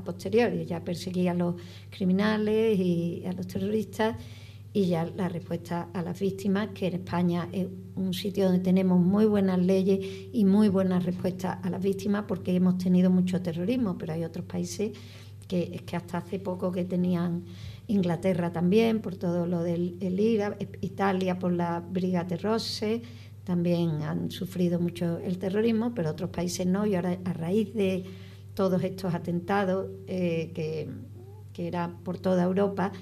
B: a posteriori, ya perseguía a los criminales y a los terroristas y ya la respuesta a las víctimas, que en España es un sitio donde tenemos muy buenas leyes y muy buenas respuestas a las víctimas porque hemos tenido mucho terrorismo, pero hay otros países que, que hasta hace poco que tenían Inglaterra también por todo lo del IRA, Italia por la Brigate Rosse, también han sufrido mucho el terrorismo, pero otros países no, y ahora a raíz de todos estos atentados eh, que, que era por toda Europa,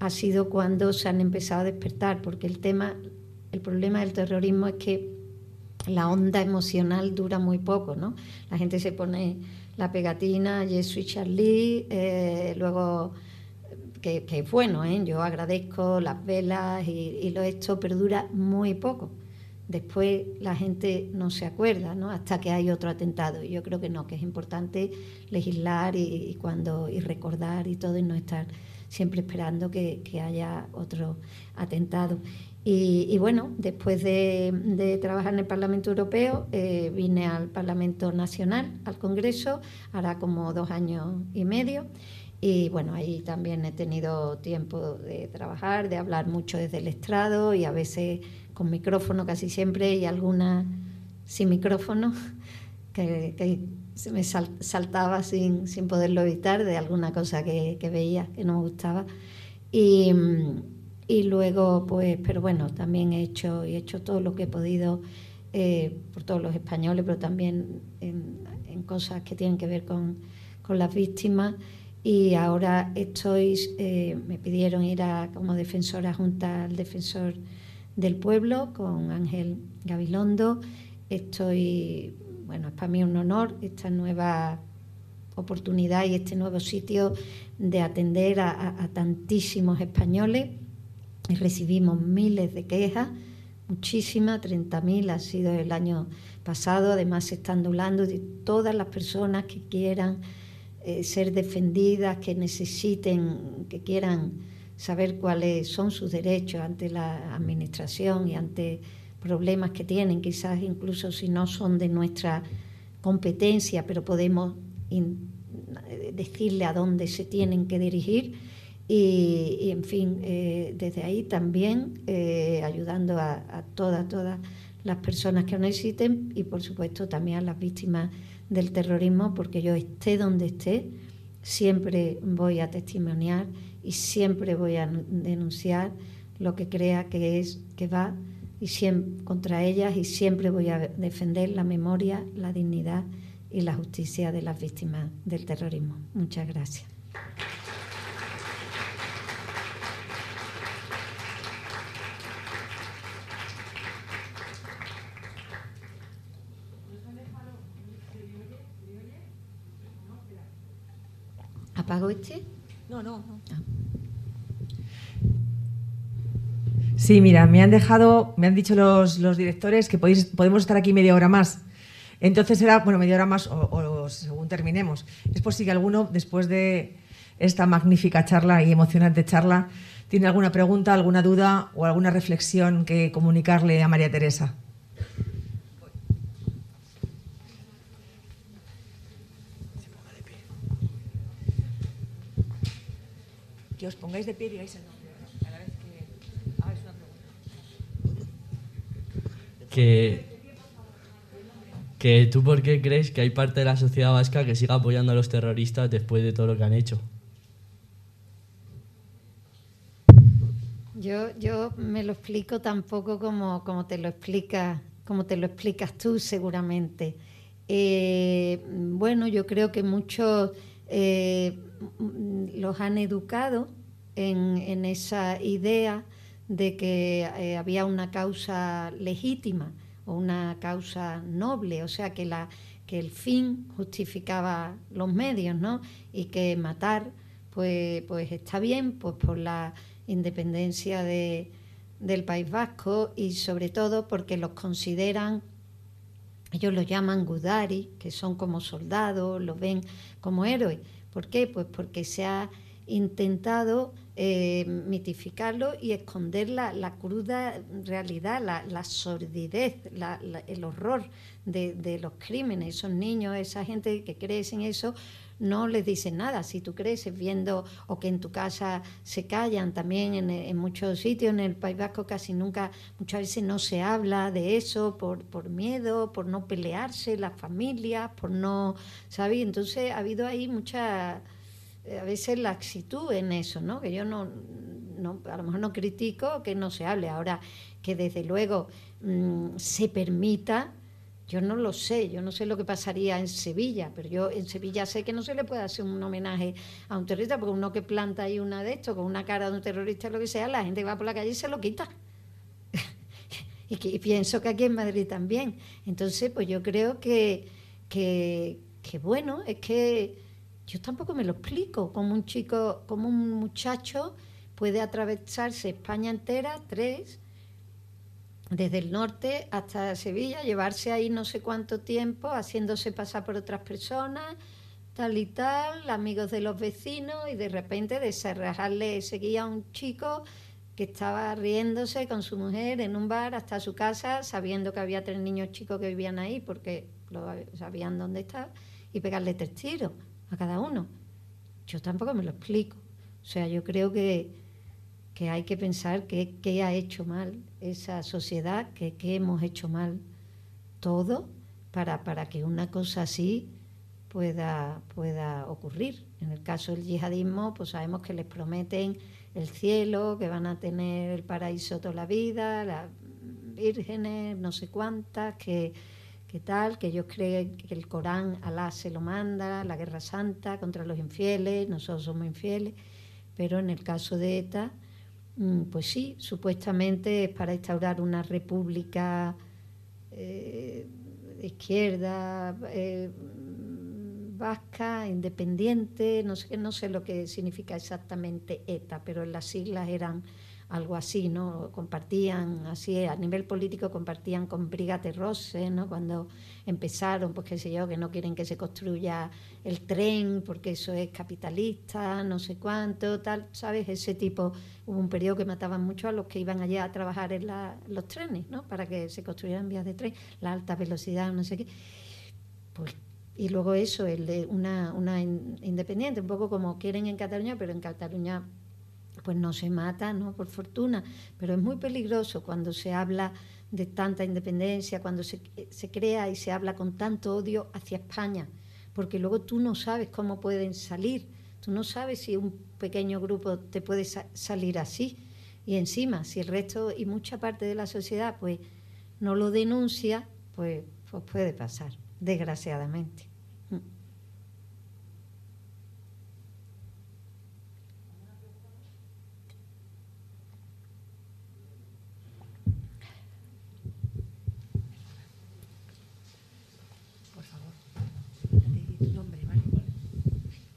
B: ha sido cuando se han empezado a despertar, porque el tema, el problema del terrorismo es que la onda emocional dura muy poco, ¿no? La gente se pone la pegatina, Yes, Charlie, eh, luego, que, es bueno, ¿eh? Yo agradezco las velas y, y lo esto, pero dura muy poco después la gente no se acuerda, ¿no? Hasta que hay otro atentado. Yo creo que no, que es importante legislar y, cuando y recordar y todo y no estar siempre esperando que, haya otro atentado. Y, bueno, después de, trabajar en el Parlamento Europeo, eh, vine al Parlamento Nacional, al Congreso, hará como dos años y medio. Y bueno, ahí también he tenido tiempo de trabajar, de hablar mucho desde el estrado y a veces con micrófono casi siempre y alguna sin micrófono, que, se me saltaba sin, sin, poderlo evitar de alguna cosa que, veía que no me gustaba. Y, y, luego, pues, pero bueno, también he hecho, he hecho todo lo que he podido eh, por todos los españoles, pero también en, en cosas que tienen que ver con, con las víctimas y ahora estoy, eh, me pidieron ir a, como defensora junto al defensor del pueblo con Ángel Gabilondo. Estoy, bueno, es para mí un honor esta nueva oportunidad y este nuevo sitio de atender a, tantísimos españoles. Recibimos miles de quejas, muchísimas, 30.000 ha sido el año pasado. Además, se están doblando de todas las personas que quieran eh, ser defendidas, que necesiten, que quieran saber cuáles son sus derechos ante la administración y ante problemas que tienen, quizás incluso si no son de nuestra competencia, pero podemos decirle a dónde se tienen que dirigir. Y, en fin, eh, desde ahí también eh, ayudando a, todas, todas las personas que lo necesiten y por supuesto también a las víctimas del terrorismo, porque yo esté donde esté, siempre voy a testimoniar y siempre voy a denunciar lo que crea que es que va y contra ellas y siempre voy a defender la memoria, la dignidad y la justicia de las víctimas del terrorismo. Muchas gracias. ¿Apago este?
C: No, no, no. Sí, mira, me han dejado, me han dicho los, directores que podemos estar aquí media hora más. Entonces será, bueno, media hora más o, según terminemos. Es por si alguno, después de esta magnífica charla y emocionante charla, tiene alguna pregunta, alguna duda o alguna reflexión que comunicarle a María Teresa. Que os pongáis de pie y digáis el nombre. A vez que hagáis una
D: pregunta. Que que tú por qué crees que hay parte de la sociedad vasca que siga apoyando a los terroristas después de todo lo que han hecho.
B: Yo, yo me lo explico tampoco como, como te lo explicas, como te lo explicas tú seguramente. Eh, bueno, yo creo que muchos eh, los han educado en, esa idea de que eh, había una causa legítima o una causa noble, o sea que el fin justificaba los medios, ¿no? Y que matar, pues, pues está bien, pues por la independencia de, del País Vasco y sobre todo porque los consideran, ellos los llaman Gudari, que son como soldados, los ven como héroes. ¿Por qué? Pues porque se ha intentado eh, mitificarlo y esconder la, cruda realidad, la, sordidez, el horror de, los crímenes. Esos niños, esa gente que crece en eso, no les dicen nada. Si tú creces viendo o que en tu casa se callan, también en, muchos sitios, en el País Vasco casi nunca, muchas veces no se habla de eso por, por miedo, por no pelearse, las familias, por no, ¿sabes? Entonces ha habido ahí mucha a veces la actitud en eso, ¿no? Que yo no, no, a lo mejor no critico que no se hable. Ahora, que desde luego mm, se permita, yo no lo sé, yo no sé lo que pasaría en Sevilla, pero yo en Sevilla sé que no se le puede hacer un homenaje a un terrorista, porque uno que planta ahí una de estos con una cara de un terrorista lo que sea, la gente va por la calle y se lo quita. y, pienso que aquí en Madrid también. Entonces, pues yo creo que, que, que bueno, es que yo tampoco me lo explico, como un chico, como un muchacho puede atravesarse España entera, tres, desde el norte hasta Sevilla, llevarse ahí no sé cuánto tiempo, haciéndose pasar por otras personas, tal y tal, amigos de los vecinos, y de repente desarrajarle, seguía a un chico que estaba riéndose con su mujer en un bar hasta su casa, sabiendo que había tres niños chicos que vivían ahí porque lo sabían dónde estaba, y pegarle tres tiros a cada uno. Yo tampoco me lo explico. O sea, yo creo que, que hay que pensar qué ha hecho mal esa sociedad, qué hemos hecho mal todo para, para que una cosa así pueda, pueda ocurrir. En el caso del yihadismo, pues sabemos que les prometen el cielo, que van a tener el paraíso toda la vida, las vírgenes, no sé cuántas, que ¿Qué tal? Que ellos creen que el Corán Alá se lo manda, la guerra santa contra los infieles, nosotros somos infieles, pero en el caso de ETA, pues sí, supuestamente es para instaurar una república eh, izquierda, eh, vasca, independiente, no sé, no sé lo que significa exactamente ETA, pero las siglas eran algo así, ¿no? Compartían, así a nivel político, compartían con Brigate Rosse, ¿no? Cuando empezaron, pues qué sé yo, que no quieren que se construya el tren porque eso es capitalista, no sé cuánto, tal, ¿sabes? Ese tipo, hubo un periodo que mataban mucho a los que iban allá a trabajar en los trenes, ¿no? Para que se construyeran vías de tren, la alta velocidad, no sé qué. Pues y luego eso, el de una, una independiente, un poco como quieren en Cataluña, pero en Cataluña pues no se mata, ¿no? Por fortuna, pero es muy peligroso cuando se habla de tanta independencia, cuando se, crea y se habla con tanto odio hacia España, porque luego tú no sabes cómo pueden salir, tú no sabes si un pequeño grupo te puede salir así. Y encima, si el resto y mucha parte de la sociedad pues no lo denuncia, pues, pues puede pasar, desgraciadamente.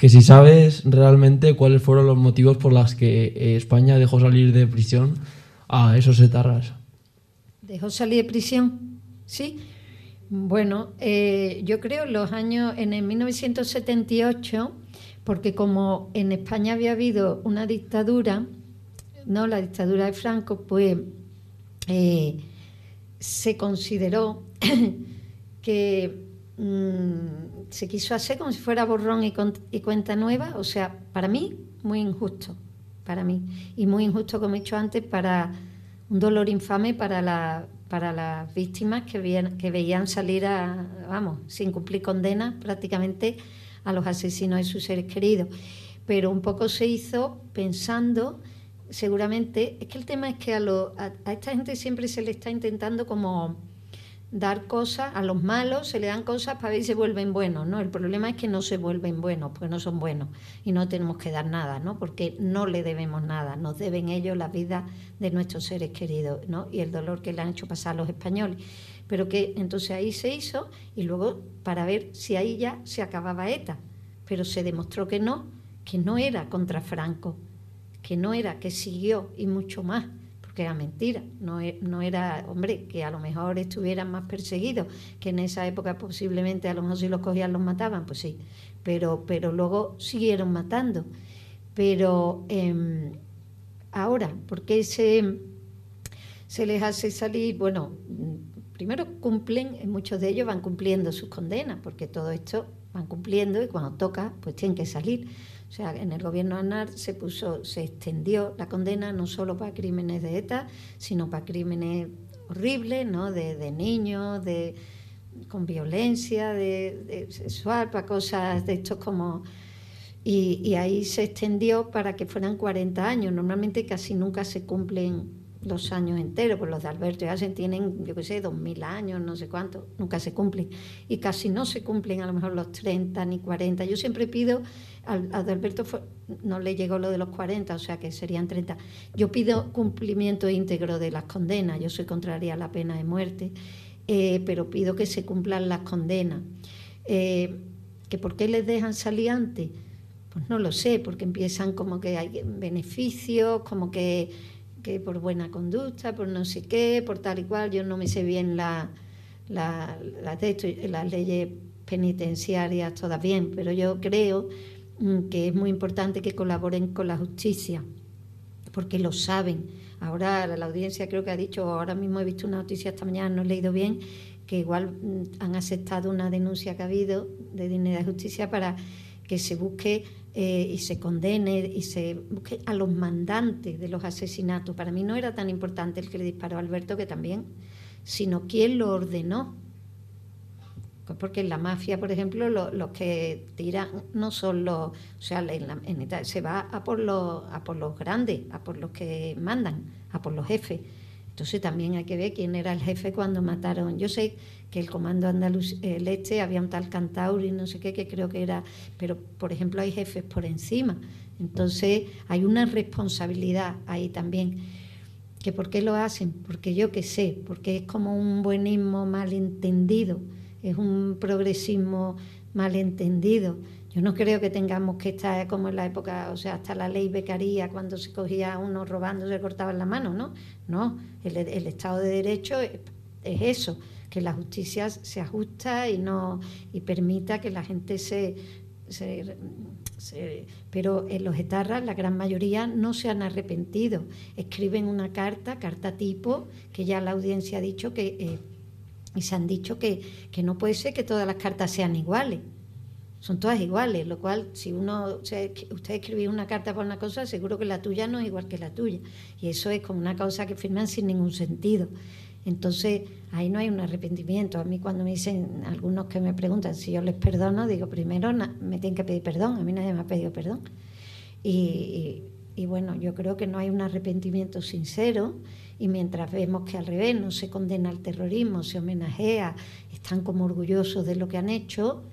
E: Que si sabes realmente cuáles fueron los motivos por los que eh, España dejó salir de prisión a esos etarras.
B: ¿Dejó salir de prisión? Sí. Bueno, eh, yo creo los años, en el 1978, porque como en España había habido una dictadura, no la dictadura de Franco, pues eh, se consideró que Mm, se quiso hacer como si fuera borrón y, cuenta nueva, o sea, para mí muy injusto, para mí, y muy injusto, como he dicho antes, para un dolor infame para, la, para las víctimas que, veían salir a, vamos, sin cumplir condena prácticamente a los asesinos de sus seres queridos. Pero un poco se hizo pensando, seguramente, es que el tema es que a, a esta gente siempre se le está intentando como dar cosas a los malos, se le dan cosas para ver si se vuelven buenos, ¿no? El problema es que no se vuelven buenos, porque no son buenos y no tenemos que dar nada, ¿no? Porque no le debemos nada, nos deben ellos la vida de nuestros seres queridos, ¿no? Y el dolor que le han hecho pasar a los españoles. Pero que entonces ahí se hizo y luego para ver si ahí ya se acababa ETA, pero se demostró que no, que no era contra Franco, que no era, que siguió y mucho más porque era mentira, no, e, no, era, hombre, que a lo mejor estuvieran más perseguidos, que en esa época posiblemente a lo mejor si los cogían los mataban, pues sí, pero, pero luego siguieron matando. Pero eh, ahora, ¿por qué se, se les hace salir? Bueno, primero cumplen, muchos de ellos van cumpliendo sus condenas, porque todo esto van cumpliendo y cuando toca, pues tienen que salir. O sea, en el gobierno ANAR se puso, se extendió la condena no solo para crímenes de ETA, sino para crímenes horribles, ¿no? De, niños, de con violencia de, sexual, para cosas de estos como... Y, ahí se extendió para que fueran 40 años. Normalmente casi nunca se cumplen los años enteros, pues los de Alberto ya se tienen, yo qué sé, dos mil años, no sé cuánto, nunca se cumplen. Y casi no se cumplen a lo mejor los 30 ni 40. Yo siempre pido, a Alberto no le llegó lo de los 40, o sea que serían 30. Yo pido cumplimiento íntegro de las condenas, yo soy contraria a la pena de muerte, eh, pero pido que se cumplan las condenas. Eh, ¿Que ¿Por qué les dejan salir antes? Pues no lo sé, porque empiezan como que hay beneficios, como que por buena conducta, por no sé qué, por tal y cual. Yo no me sé bien la, la, las leyes penitenciarias bien, pero yo creo que es muy importante que colaboren con la justicia, porque lo saben. Ahora la audiencia creo que ha dicho, ahora mismo he visto una noticia esta mañana, no he leído bien, que igual mm, han aceptado una denuncia que ha habido de Dignidad de Justicia para que se busque eh, y se condene y se busque a los mandantes de los asesinatos. Para mí no era tan importante el que le disparó a Alberto, que también, sino quién lo ordenó. Porque en la mafia, por ejemplo, los que tiran no son los. O sea, en se va a por, los, a por los grandes, a por los que mandan, a por los jefes. Entonces también hay que ver quién era el jefe cuando mataron. Yo sé que el comando andaluz el este había un tal Cantauri, no sé qué, que creo que era, pero por ejemplo hay jefes por encima. Entonces hay una responsabilidad ahí también. ¿Que ¿Por qué lo hacen? Porque yo qué sé, porque es como un buenismo malentendido, es un progresismo malentendido. Yo no creo que tengamos que estar como en la época, o sea, hasta la ley becaría, cuando se cogía a uno robando, se cortaban la mano, ¿no? No, el, Estado de Derecho es, eso, que la justicia se ajusta y, no, y permita que la gente se, pero en los etarras la gran mayoría no se han arrepentido. Escriben una carta, carta tipo, que ya la audiencia ha dicho que, eh, y se han dicho que, que no puede ser que todas las cartas sean iguales son todas iguales, lo cual si uno, usted escribe una carta por una cosa, seguro que la tuya no es igual que la tuya. Y eso es como una cosa que firman sin ningún sentido. Entonces, ahí no hay un arrepentimiento. A mí cuando me dicen, algunos que me preguntan si yo les perdono, digo, primero me tienen que pedir perdón, a mí nadie me ha pedido perdón. Y, y bueno, yo creo que no hay un arrepentimiento sincero y mientras vemos que al revés no se condena al terrorismo, se homenajea, están como orgullosos de lo que han hecho,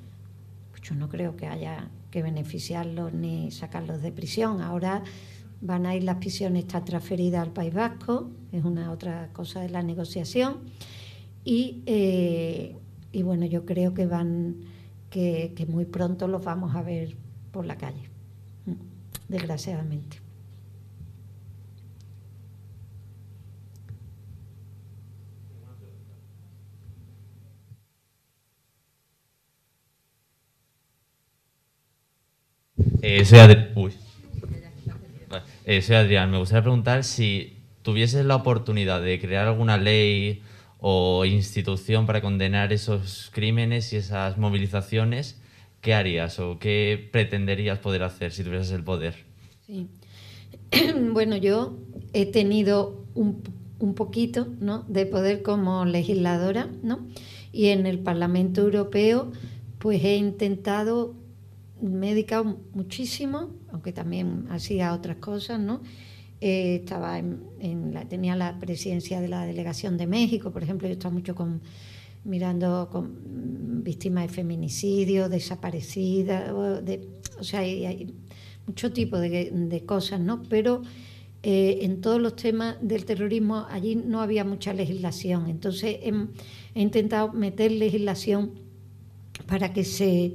B: pues yo no creo que haya que beneficiarlos ni sacarlos de prisión. Ahora van a ir las prisiones están transferidas al País Vasco, es una otra cosa de la negociación. Y, eh, bueno, yo creo que van, que muy pronto los vamos a ver por la calle, desgraciadamente.
F: Eh. Eh, soy Adrián. Me gustaría preguntar si tuvieses la oportunidad de crear alguna ley o institución para condenar esos crímenes y esas movilizaciones, ¿qué harías o qué pretenderías poder hacer si tuvieses el poder?
B: Bueno, yo he tenido un, un poquito ¿no? de poder como legisladora, ¿no? Y en el Parlamento Europeo, pues he intentado, me he dedicado muchísimo, aunque también hacía otras cosas, ¿no? Eh, estaba en, la, tenía la presidencia de la delegación de México, por ejemplo, yo estaba mucho con mirando con víctimas de feminicidio, desaparecidas, o, sea, hay, mucho tipo de, cosas, ¿no? Pero eh, en todos los temas del terrorismo allí no había mucha legislación. Entonces he intentado meter legislación para que se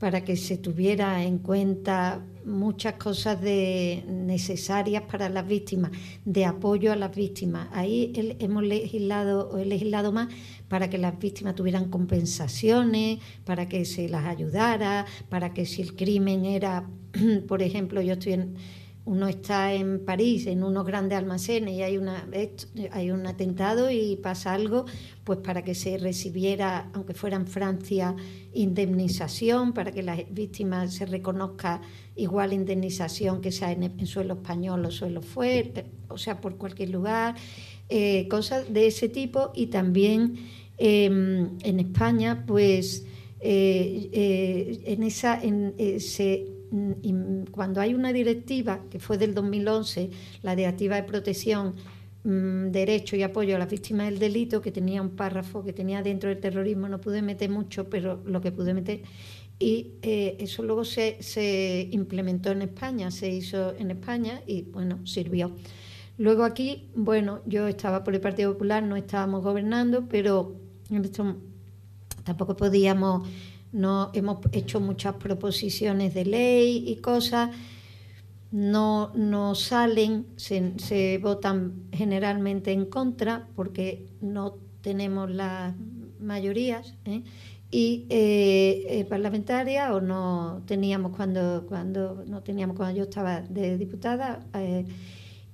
B: para que se tuviera en cuenta muchas cosas de, necesarias para las víctimas, de apoyo a las víctimas. Ahí hemos legislado, he legislado más para que las víctimas tuvieran compensaciones, para que se las ayudara, para que si el crimen era, por ejemplo, yo estoy en, uno está en París, en unos grandes almacenes, y hay, una, hay un atentado y pasa algo, pues para que se recibiera, aunque fuera en Francia, indemnización, para que las víctimas se reconozca igual indemnización que sea en, suelo español o suelo fuerte, o sea, por cualquier lugar, eh, cosas de ese tipo. Y también eh, en España, pues eh, eh, en esa, en, cuando hay una directiva, que fue del 2011, la directiva de protección, mmm, derecho y apoyo a las víctimas del delito, que tenía un párrafo que tenía dentro del terrorismo, no pude meter mucho, pero lo que pude meter, y eh, eso luego se, se implementó en España, se hizo en España y bueno, sirvió. Luego aquí, bueno, yo estaba por el Partido Popular, no estábamos gobernando, pero tampoco podíamos no hemos hecho muchas proposiciones de ley y cosas, no, no salen, se, votan generalmente en contra porque no tenemos las mayorías ¿eh? y eh, eh, parlamentaria o no teníamos cuando cuando no teníamos cuando yo estaba de diputada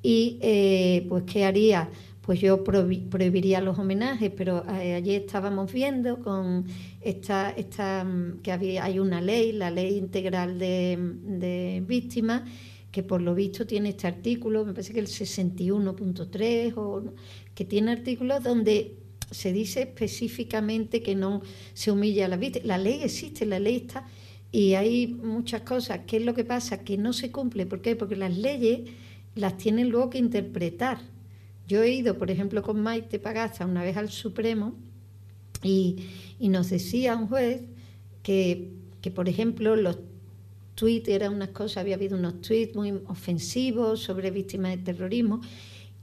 B: y pues qué haría pues yo prohibiría los homenajes, pero allí estábamos viendo con esta, esta que había, hay una ley, la ley integral de, víctimas, que por lo visto tiene este artículo, me parece que el 61.3, o que tiene artículos donde se dice específicamente que no se humilla a la víctima. La ley existe, la ley está, y hay muchas cosas. ¿Qué es lo que pasa? Que no se cumple. ¿Por qué? Porque las leyes las tienen luego que interpretar. Yo he ido, por ejemplo, con Maite Pagaza una vez al Supremo y, nos decía un juez que, que, por ejemplo, los tweets eran unas cosas, había habido unos tweets muy ofensivos sobre víctimas de terrorismo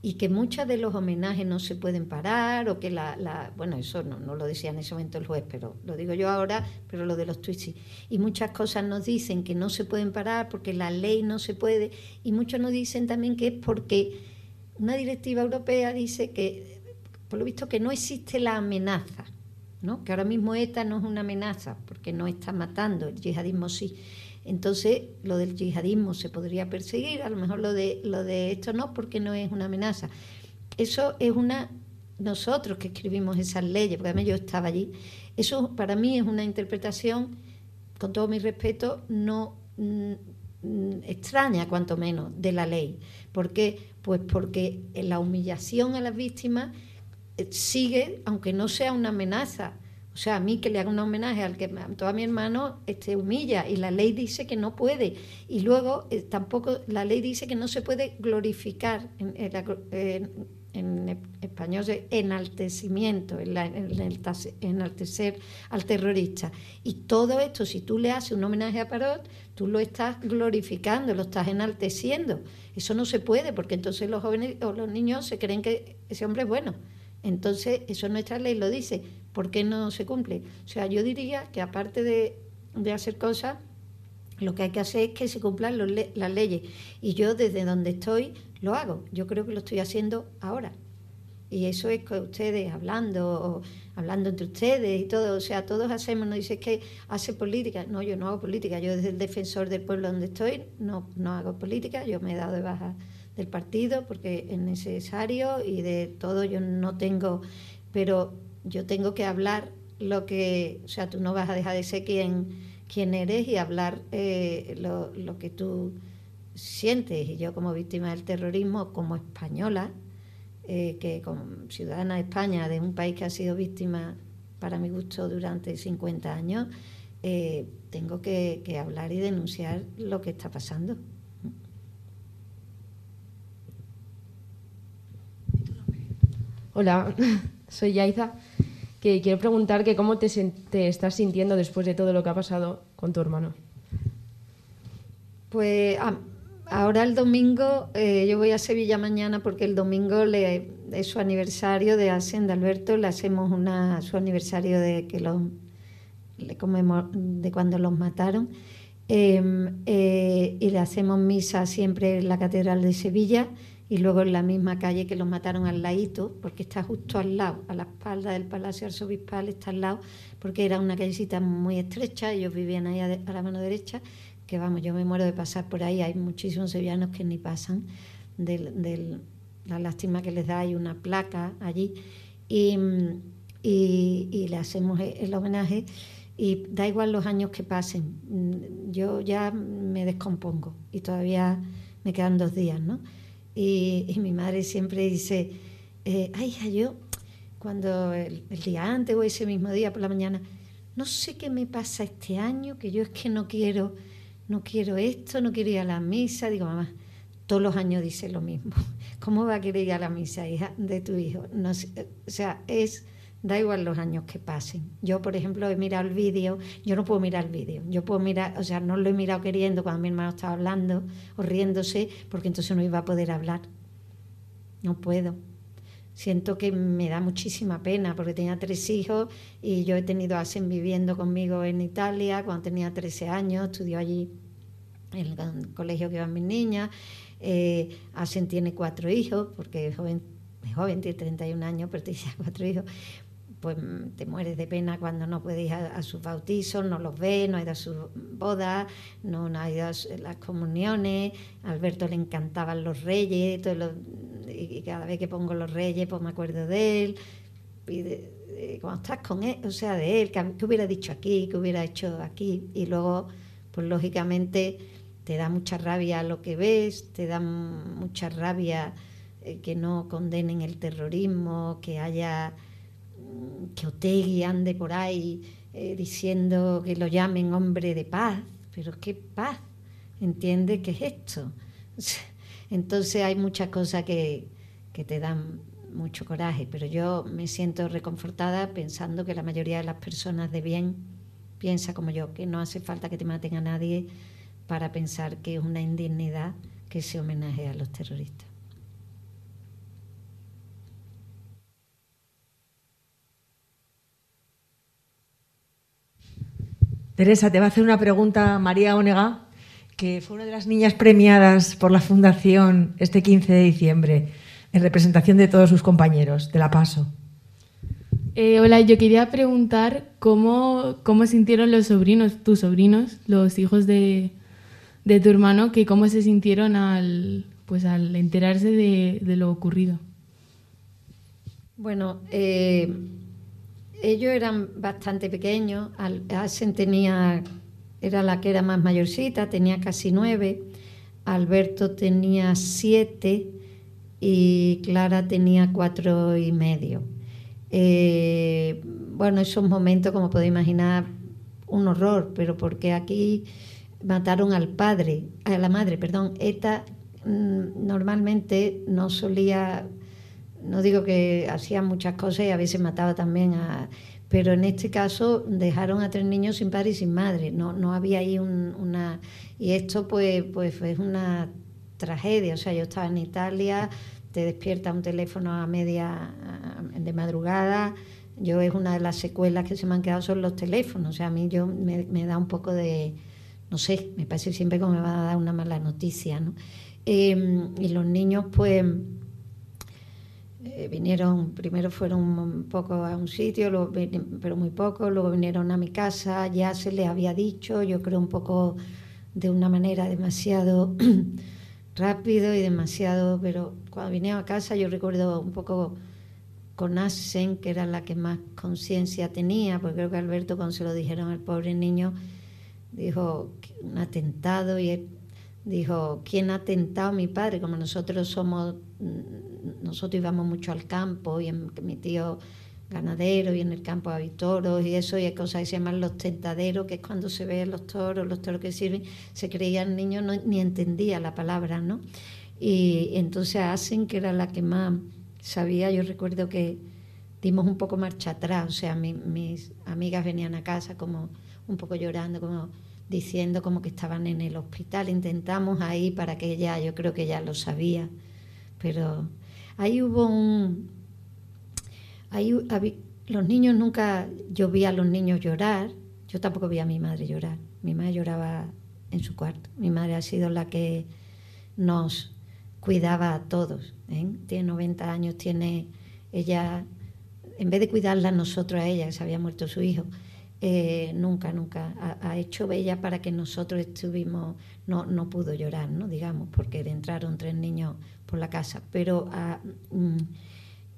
B: y que muchos de los homenajes no se pueden parar o que la, la bueno, eso no, no, lo decía en ese momento el juez, pero lo digo yo ahora, pero lo de los tweets sí. Y muchas cosas nos dicen que no se pueden parar porque la ley no se puede y muchos nos dicen también que es porque una directiva europea dice que, por lo visto, que no existe la amenaza, ¿no? que ahora mismo ETA no es una amenaza porque no está matando, el yihadismo sí. Entonces, lo del yihadismo se podría perseguir, a lo mejor lo de, lo de esto no, porque no es una amenaza. Eso es una. Nosotros que escribimos esas leyes, porque además yo estaba allí, eso para mí es una interpretación, con todo mi respeto, no extraña, cuanto menos, de la ley. ¿Por qué? Pues porque la humillación a las víctimas sigue, aunque no sea una amenaza, O sea, a mí que le haga un homenaje al que a mi hermano, este, humilla. Y la ley dice que no puede. Y luego eh, tampoco, la ley dice que no se puede glorificar en, español enaltecimiento, en, enaltecer al terrorista. Y todo esto, si tú le haces un homenaje a Parot, tú lo estás glorificando, lo estás enalteciendo. Eso no se puede, porque entonces los jóvenes o los niños se creen que ese hombre es bueno. Entonces, eso nuestra ley lo dice. ¿Por qué no se cumple? O sea, yo diría que aparte de, hacer cosas, lo que hay que hacer es que se cumplan las leyes. Y yo desde donde estoy lo hago. Yo creo que lo estoy haciendo ahora. Y eso es con ustedes hablando, hablando entre ustedes y todo. O sea, todos hacemos, no dice que hace política. No, yo no hago política. Yo desde el defensor del pueblo donde estoy no, no hago política. Yo me he dado de baja del partido porque es necesario y de todo yo no tengo. Pero yo tengo que hablar lo que, o sea, tú no vas a dejar de ser quien, quien eres y hablar eh, lo, lo, que tú sientes. Y yo como víctima del terrorismo, como española, eh, que como ciudadana de España, de un país que ha sido víctima, para mi gusto, durante 50 años, eh, tengo que, que hablar y denunciar lo que está pasando.
G: Hola, soy Yaiza que quiero preguntar que cómo te, estás sintiendo después de todo lo que ha pasado con tu hermano.
B: Pues ahora el domingo, eh, yo voy a Sevilla mañana porque el domingo le, es su aniversario de Hacienda Alberto, le hacemos una, su aniversario de que lo, de cuando los mataron. Em, eh, y le hacemos misa siempre en la Catedral de Sevilla y luego en la misma calle que los mataron al ladito, porque está justo al lado, a la espalda del Palacio Arzobispal, está al lado, porque era una callecita muy estrecha, ellos vivían ahí a, la mano derecha, que vamos, yo me muero de pasar por ahí, hay muchísimos sevillanos que ni pasan de la lástima que les da, hay una placa allí, y, y le hacemos el homenaje y da igual los años que pasen, yo ya me descompongo y todavía me quedan dos días, ¿no? Y, mi madre siempre dice, eh, ay, hija, yo cuando el, día antes o ese mismo día por la mañana, no sé qué me pasa este año, que yo es que no quiero, no quiero esto, no quiero ir a la misa. Digo, mamá, todos los años dice lo mismo. ¿Cómo va a querer ir a la misa, hija, de tu hijo? No o sea, es da igual los años que pasen. Yo, por ejemplo, he mirado el vídeo, yo no puedo mirar el vídeo, yo puedo mirar, o sea, no lo he mirado queriendo cuando mi hermano estaba hablando o riéndose, porque entonces no iba a poder hablar. No puedo. Siento que me da muchísima pena porque tenía tres hijos y yo he tenido a Asen viviendo conmigo en Italia cuando tenía 13 años, estudió allí el colegio que iban mis niñas. Eh, Asen tiene cuatro hijos porque es joven, es joven, tiene 31 años, pero tiene cuatro hijos pues te mueres de pena cuando no puedes ir a, sus bautizos, no los ves, no ha ido a sus bodas, no, ha ido a las comuniones. Alberto le encantaban los reyes, y cada vez que pongo los reyes, pues me acuerdo de él. Cuando estás con él, o sea, de él, ¿qué hubiera dicho aquí? ¿Qué hubiera hecho aquí? Y luego, pues lógicamente, te da mucha rabia lo que ves, te da mucha rabia eh, que no condenen el terrorismo, que haya que Otegui ande por ahí eh, diciendo que lo llamen hombre de paz, pero ¿qué paz? ¿Entiendes qué es esto? Entonces hay muchas cosas que, que te dan mucho coraje, pero yo me siento reconfortada pensando que la mayoría de las personas de bien piensa como yo, que no hace falta que te maten a nadie para pensar que es una indignidad que se homenajea a los terroristas.
C: Teresa, te va a hacer una pregunta María Onega, que fue una de las niñas premiadas por la Fundación este 15 de diciembre, en representación de todos sus compañeros. de la paso.
H: Eh, hola, yo quería preguntar cómo, cómo sintieron los sobrinos, tus sobrinos, los hijos de, tu hermano, que cómo se sintieron al, pues, al enterarse de, lo ocurrido.
B: Bueno, eh, ellos eran bastante pequeños. Asen tenía, era la que era más mayorcita, tenía casi nueve. Alberto tenía siete y Clara tenía cuatro y medio. Eh, bueno, esos momentos, como podéis imaginar, un horror, pero porque aquí mataron al padre, a la madre, perdón. Esta mm, normalmente no solía, no digo que hacía muchas cosas y a veces mataba también a... Pero en este caso dejaron a tres niños sin padre y sin madre. No, no había ahí una... Y esto pues, pues fue una tragedia. O sea, yo estaba en Italia, te despierta un teléfono a media de madrugada. Yo es una de las secuelas que se me han quedado son los teléfonos. O sea, a mí yo me da un poco de no sé, me parece siempre como me va a dar una mala noticia, ¿no? Em, y los niños, pues, eh, vinieron, primero fueron un poco a un sitio, pero muy poco, luego vinieron a mi casa, ya se les había dicho, yo creo un poco de una manera demasiado rápido y demasiado, pero cuando vinieron a casa yo recuerdo un poco con Asen, que era la que más conciencia tenía, porque creo que Alberto cuando se lo dijeron al pobre niño, dijo un atentado y él dijo, ¿quién ha atentado a mi padre? Como nosotros somos, mm, nosotros íbamos mucho al campo y mi tío ganadero y en el campo hay toros y eso y hay cosas que se llaman los tentaderos, que es cuando se ven los toros, los toros que sirven, se creían niños, no, ni entendía la palabra, ¿no? Y entonces hacen que era la que más sabía, yo recuerdo que dimos un poco marcha atrás, o sea, mis amigas venían a casa como un poco llorando, como diciendo como que estaban en el hospital. Intentamos ahí para que ella, yo creo que ya lo sabía, pero ahí hubo un... Ahí los niños nunca, yo vi a los niños llorar, yo tampoco vi a mi madre llorar, mi madre lloraba en su cuarto, mi madre ha sido la que nos cuidaba a todos, ¿eh? tiene 90 años, tiene ella, en vez de cuidarla nosotros a ella, que se había muerto su hijo, eh, nunca, nunca ha, hecho bella para que nosotros estuvimos, no, no pudo llorar, ¿no? digamos, porque entraron tres niños por la casa, pero ah, mm,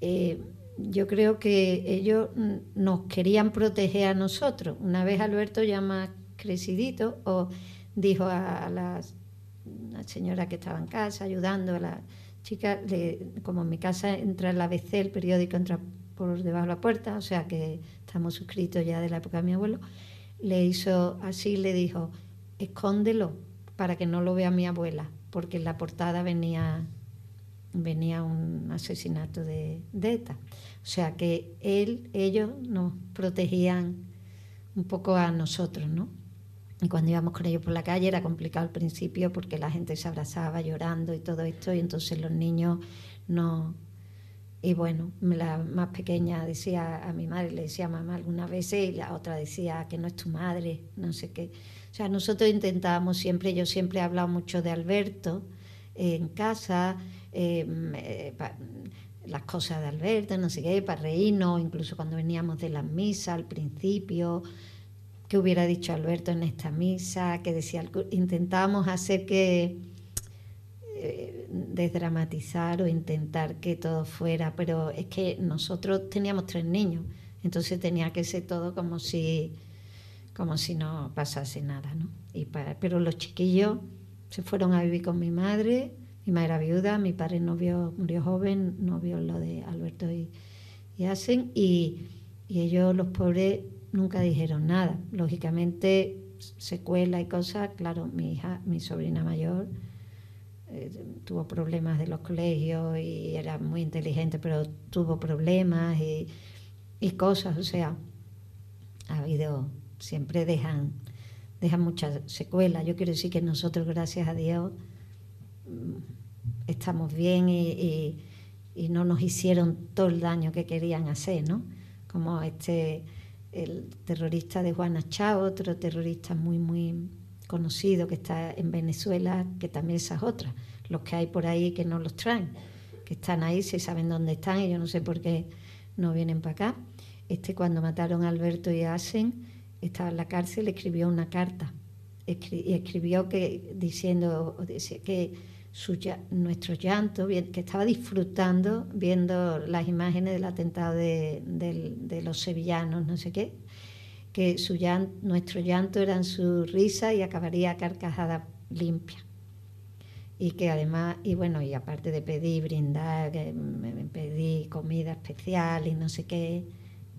B: eh, yo creo que ellos nos querían proteger a nosotros. Una vez Alberto ya más crecidito, o dijo a, la, señora que estaba en casa ayudando a la chica, como en mi casa entra el ABC, el periódico entra por debajo de la puerta, o sea que estamos suscritos ya de la época de mi abuelo, le hizo así, le dijo, escóndelo para que no lo vea mi abuela, porque en la portada venía, venía un asesinato de, de ETA. O sea que él, ellos nos protegían un poco a nosotros, ¿no? Y cuando íbamos con ellos por la calle era complicado al principio porque la gente se abrazaba llorando y todo esto, y entonces los niños no, y bueno, la más pequeña decía a mi madre, le decía mamá algunas veces, y la otra decía que no es tu madre, no sé qué. O sea, nosotros intentábamos siempre, yo siempre he hablado mucho de Alberto en casa, em, eh, las cosas de Alberto, no sé qué, para reírnos, incluso cuando veníamos de las misas al principio, qué hubiera dicho Alberto en esta misa, que decía, intentábamos hacer que eh, desdramatizar o intentar que todo fuera, pero es que nosotros teníamos tres niños, entonces tenía que ser todo como si, como si no pasase nada, ¿no? Y pero los chiquillos se fueron a vivir con mi madre, mi madre era viuda, mi padre no vio, murió joven, no vio lo de Alberto y, y Hacen, y, y ellos, los pobres, nunca dijeron nada. Lógicamente, secuela y cosas, claro, mi hija, mi sobrina mayor, tuvo problemas de los colegios y era muy inteligente, pero tuvo problemas y, cosas, o sea, ha habido, siempre dejan, dejan muchas secuelas. Yo quiero decir que nosotros, gracias a Dios, mm, estamos bien y, no nos hicieron todo el daño que querían hacer, ¿no? Como este, el terrorista de Juana Chao, otro terrorista muy, muy conocido que está en Venezuela, que también esas otras, los que hay por ahí que no los traen, que están ahí, se saben dónde están y yo no sé por qué no vienen para acá. Este cuando mataron a Alberto y a Asen, estaba en la cárcel, escribió una carta y escribió que diciendo que su, nuestro llanto, que estaba disfrutando viendo las imágenes del atentado de, de los sevillanos, no sé qué, que su nuestro llanto era su risa y acabaría carcajada limpia. Y que además, y bueno, y aparte de pedir, brindar, que me pedí comida especial y no sé qué,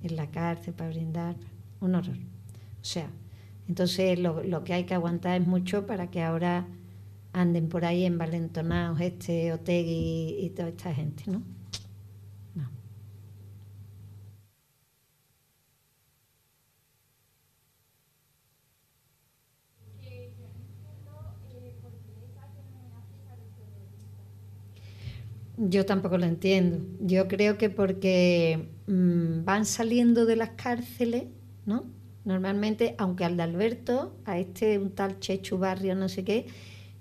B: en la cárcel para brindar, un horror. O sea, entonces lo, que hay que aguantar es mucho para que ahora anden por ahí envalentonados este Otegui y toda esta gente, ¿no? Yo tampoco lo entiendo. Yo creo que porque mm, van saliendo de las cárceles, ¿no? Normalmente, aunque al de Alberto, a este un tal Chechu Barrio, no sé qué,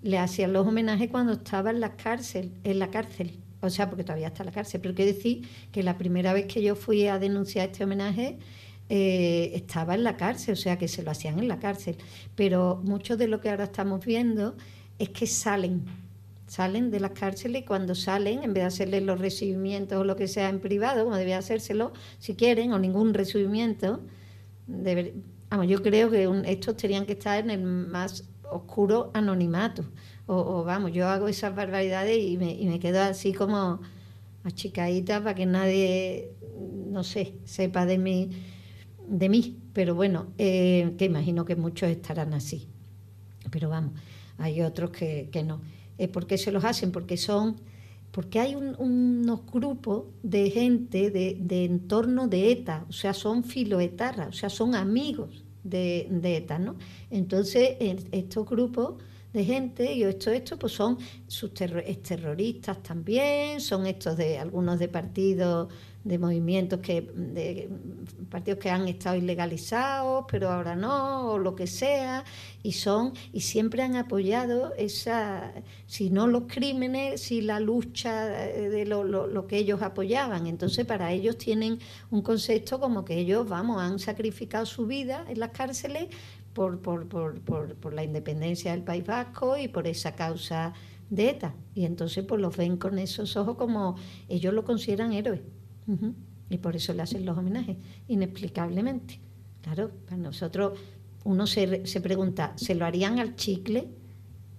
B: le hacían los homenajes cuando estaba en la cárcel, en la cárcel. O sea, porque todavía está en la cárcel. Pero quiero decir que la primera vez que yo fui a denunciar este homenaje, eh, estaba en la cárcel, o sea que se lo hacían en la cárcel. Pero mucho de lo que ahora estamos viendo es que salen salen de las cárceles y cuando salen, en vez de hacerles los recibimientos o lo que sea en privado, como debía hacérselo, si quieren, o ningún recibimiento, vamos, yo creo que estos tenían que estar en el más oscuro anonimato. O, vamos, yo hago esas barbaridades y me, y me quedo así como achicadita para que nadie, no sé, sepa de mí, de mí. Pero bueno, eh, que imagino que muchos estarán así. Pero vamos, hay otros que, que no. Eh, ¿Por qué se los hacen? Porque son porque hay unos grupos de gente de, de, entorno de ETA, o sea, son filoetarras, o sea, son amigos de, de ETA, ¿no? Entonces, estos grupos de gente y esto, esto, pues son sus terroristas también, son estos de algunos de partidos de movimientos que de partidos que han estado ilegalizados pero ahora no o lo que sea y son y siempre han apoyado esa si no los crímenes si la lucha de lo, lo, que ellos apoyaban. Entonces para ellos tienen un concepto como que ellos vamos han sacrificado su vida en las cárceles por, por, por, por la independencia del País Vasco y por esa causa de ETA. Y entonces pues los ven con esos ojos como ellos lo consideran héroes y por eso le hacen los homenajes, inexplicablemente. Claro, para nosotros uno se, se pregunta, ¿se lo harían al chicle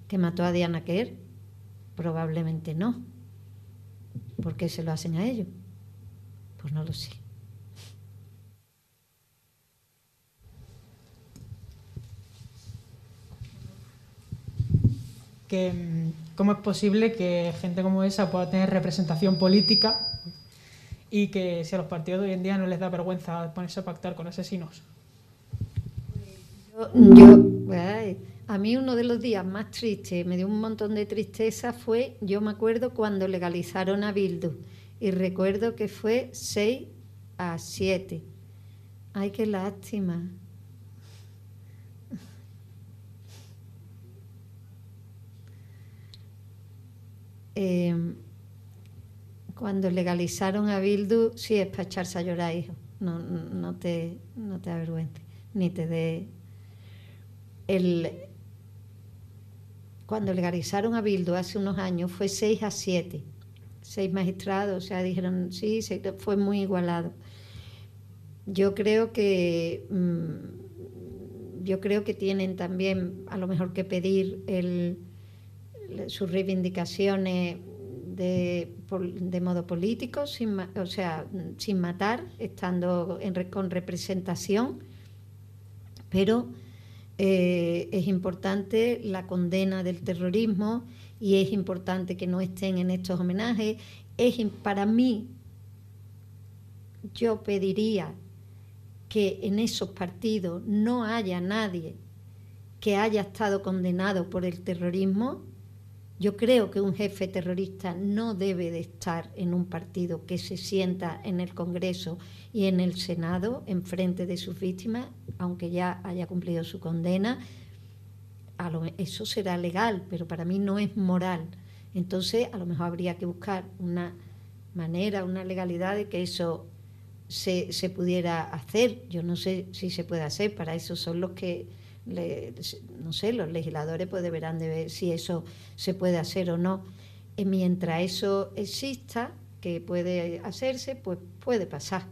B: que mató a Diana Kerr? Probablemente no. ¿Por qué se lo hacen a ellos? Pues no lo sé.
I: Que, mm, ¿Cómo es posible que gente como esa pueda tener representación política y que si a los partidos de hoy en día no les da vergüenza ponerse a pactar con asesinos.
B: Yo, a mí uno de los días más tristes, me dio un montón de tristeza, fue, yo me acuerdo cuando legalizaron a Bildu y recuerdo que fue 6 a 7. Ay, qué lástima. Eh, cuando legalizaron a Bildu, sí es para echarse a llorar, hijo. No, no, te, no te avergüences, ni te dé. El, cuando legalizaron a Bildu hace unos años fue 6 a 7. Seis magistrados, o sea, dijeron, sí, fue muy igualado. Yo creo que. Mm, yo creo que tienen también a lo mejor que pedir sus reivindicaciones de, de modo político, sin, o sea, sin matar, estando en, con representación, pero eh, es importante la condena del terrorismo y es importante que no estén en estos homenajes. Es, para mí, yo pediría que en esos partidos no haya nadie que haya estado condenado por el terrorismo yo creo que un jefe terrorista no debe de estar en un partido que se sienta en el Congreso y en el Senado en frente de sus víctimas, aunque ya haya cumplido su condena. eso será legal, pero para mí no es moral. Entonces, a lo mejor habría que buscar una manera, una legalidad de que eso se, se pudiera hacer. Yo no sé si se puede hacer, para eso son los que no sé, los legisladores pues deberán de ver si eso se puede hacer o no. Y mientras eso exista, que puede hacerse, pues puede pasar.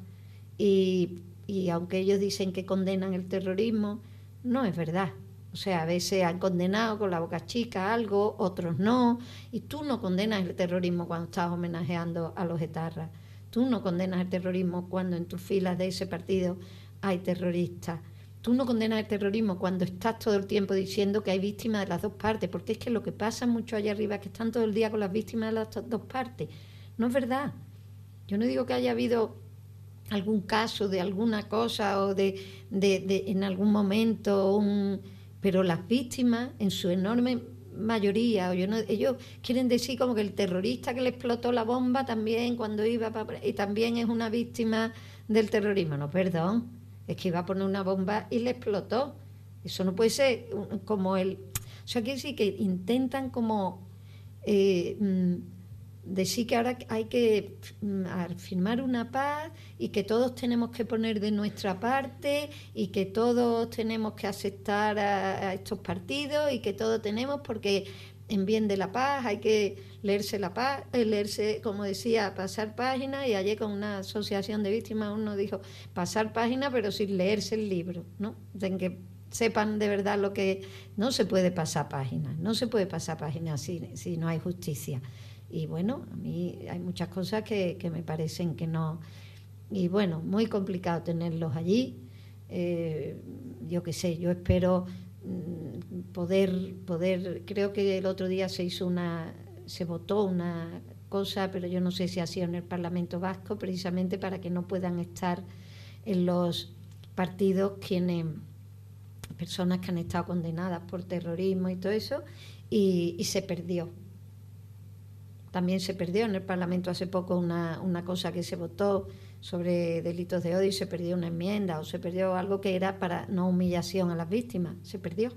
B: Y, y aunque ellos dicen que condenan el terrorismo, no es verdad. O sea, a veces han condenado con la boca chica algo, otros no. Y tú no condenas el terrorismo cuando estás homenajeando a los etarras. Tú no condenas el terrorismo cuando en tus filas de ese partido hay terroristas. Tú no condenas el terrorismo cuando estás todo el tiempo diciendo que hay víctimas de las dos partes, porque es que lo que pasa mucho allá arriba es que están todo el día con las víctimas de las dos partes. No es verdad. Yo no digo que haya habido algún caso de alguna cosa o de, en algún momento, un, pero las víctimas en su enorme mayoría, o yo no, ellos quieren decir como que el terrorista que le explotó la bomba también cuando iba para, y también es una víctima del terrorismo. No, perdón, es que iba a poner una bomba y le explotó. Eso no puede ser como el... O sea, quiere decir que intentan como eh, mm, decir que ahora hay que mm, firmar una paz y que todos tenemos que poner de nuestra parte y que todos tenemos que aceptar a, estos partidos y que todos tenemos porque en bien de la paz hay que leerse la paz, eh, leerse, como decía, pasar páginas y ayer con una asociación de víctimas uno dijo pasar páginas pero sin leerse el libro, ¿no? De que sepan de verdad lo que no se puede pasar páginas, no se puede pasar páginas si, si no hay justicia. Y bueno, a mí hay muchas cosas que, me parecen que no. Y bueno, muy complicado tenerlos allí. Eh, yo qué sé, yo espero poder, poder, creo que el otro día se hizo una, se votó una cosa, pero yo no sé si ha sido en el Parlamento Vasco, precisamente para que no puedan estar en los partidos quienes, personas que han estado condenadas por terrorismo y todo eso, y se perdió. También se perdió en el Parlamento hace poco una, cosa que se votó sobre delitos de odio y se perdió una enmienda o se perdió algo que era para no humillación a las víctimas. Se perdió.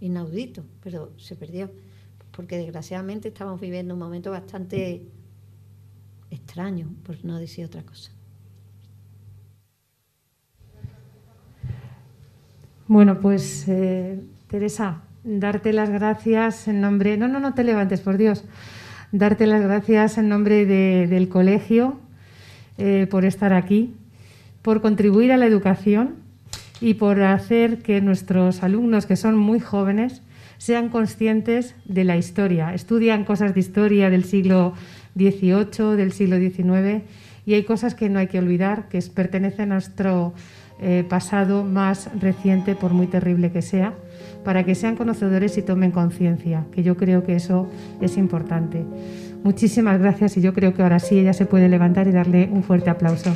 B: Inaudito, pero se perdió. Porque desgraciadamente estamos viviendo un momento bastante extraño, por no decir otra cosa.
J: Bueno, pues eh, Teresa, darte las gracias en nombre... No, no, no te levantes, por Dios darte las gracias en nombre del colegio eh, por estar aquí, por contribuir a la educación y por hacer que nuestros alumnos, que son muy jóvenes, sean conscientes de la historia. Estudian cosas de historia del siglo XVIII, del siglo XIX, y hay cosas que no hay que olvidar, que pertenecen a nuestro eh, pasado más reciente, por muy terrible que sea para que sean conocedores y tomen conciencia, que yo creo que eso es importante. Muchísimas gracias y yo creo que ahora sí ella se puede levantar y darle un fuerte aplauso.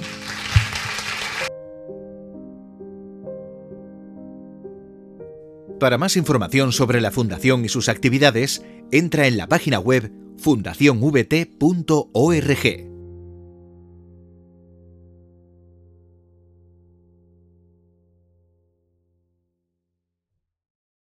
A: Para más información sobre la Fundación y sus actividades, entra en la página web fundacionvt.org.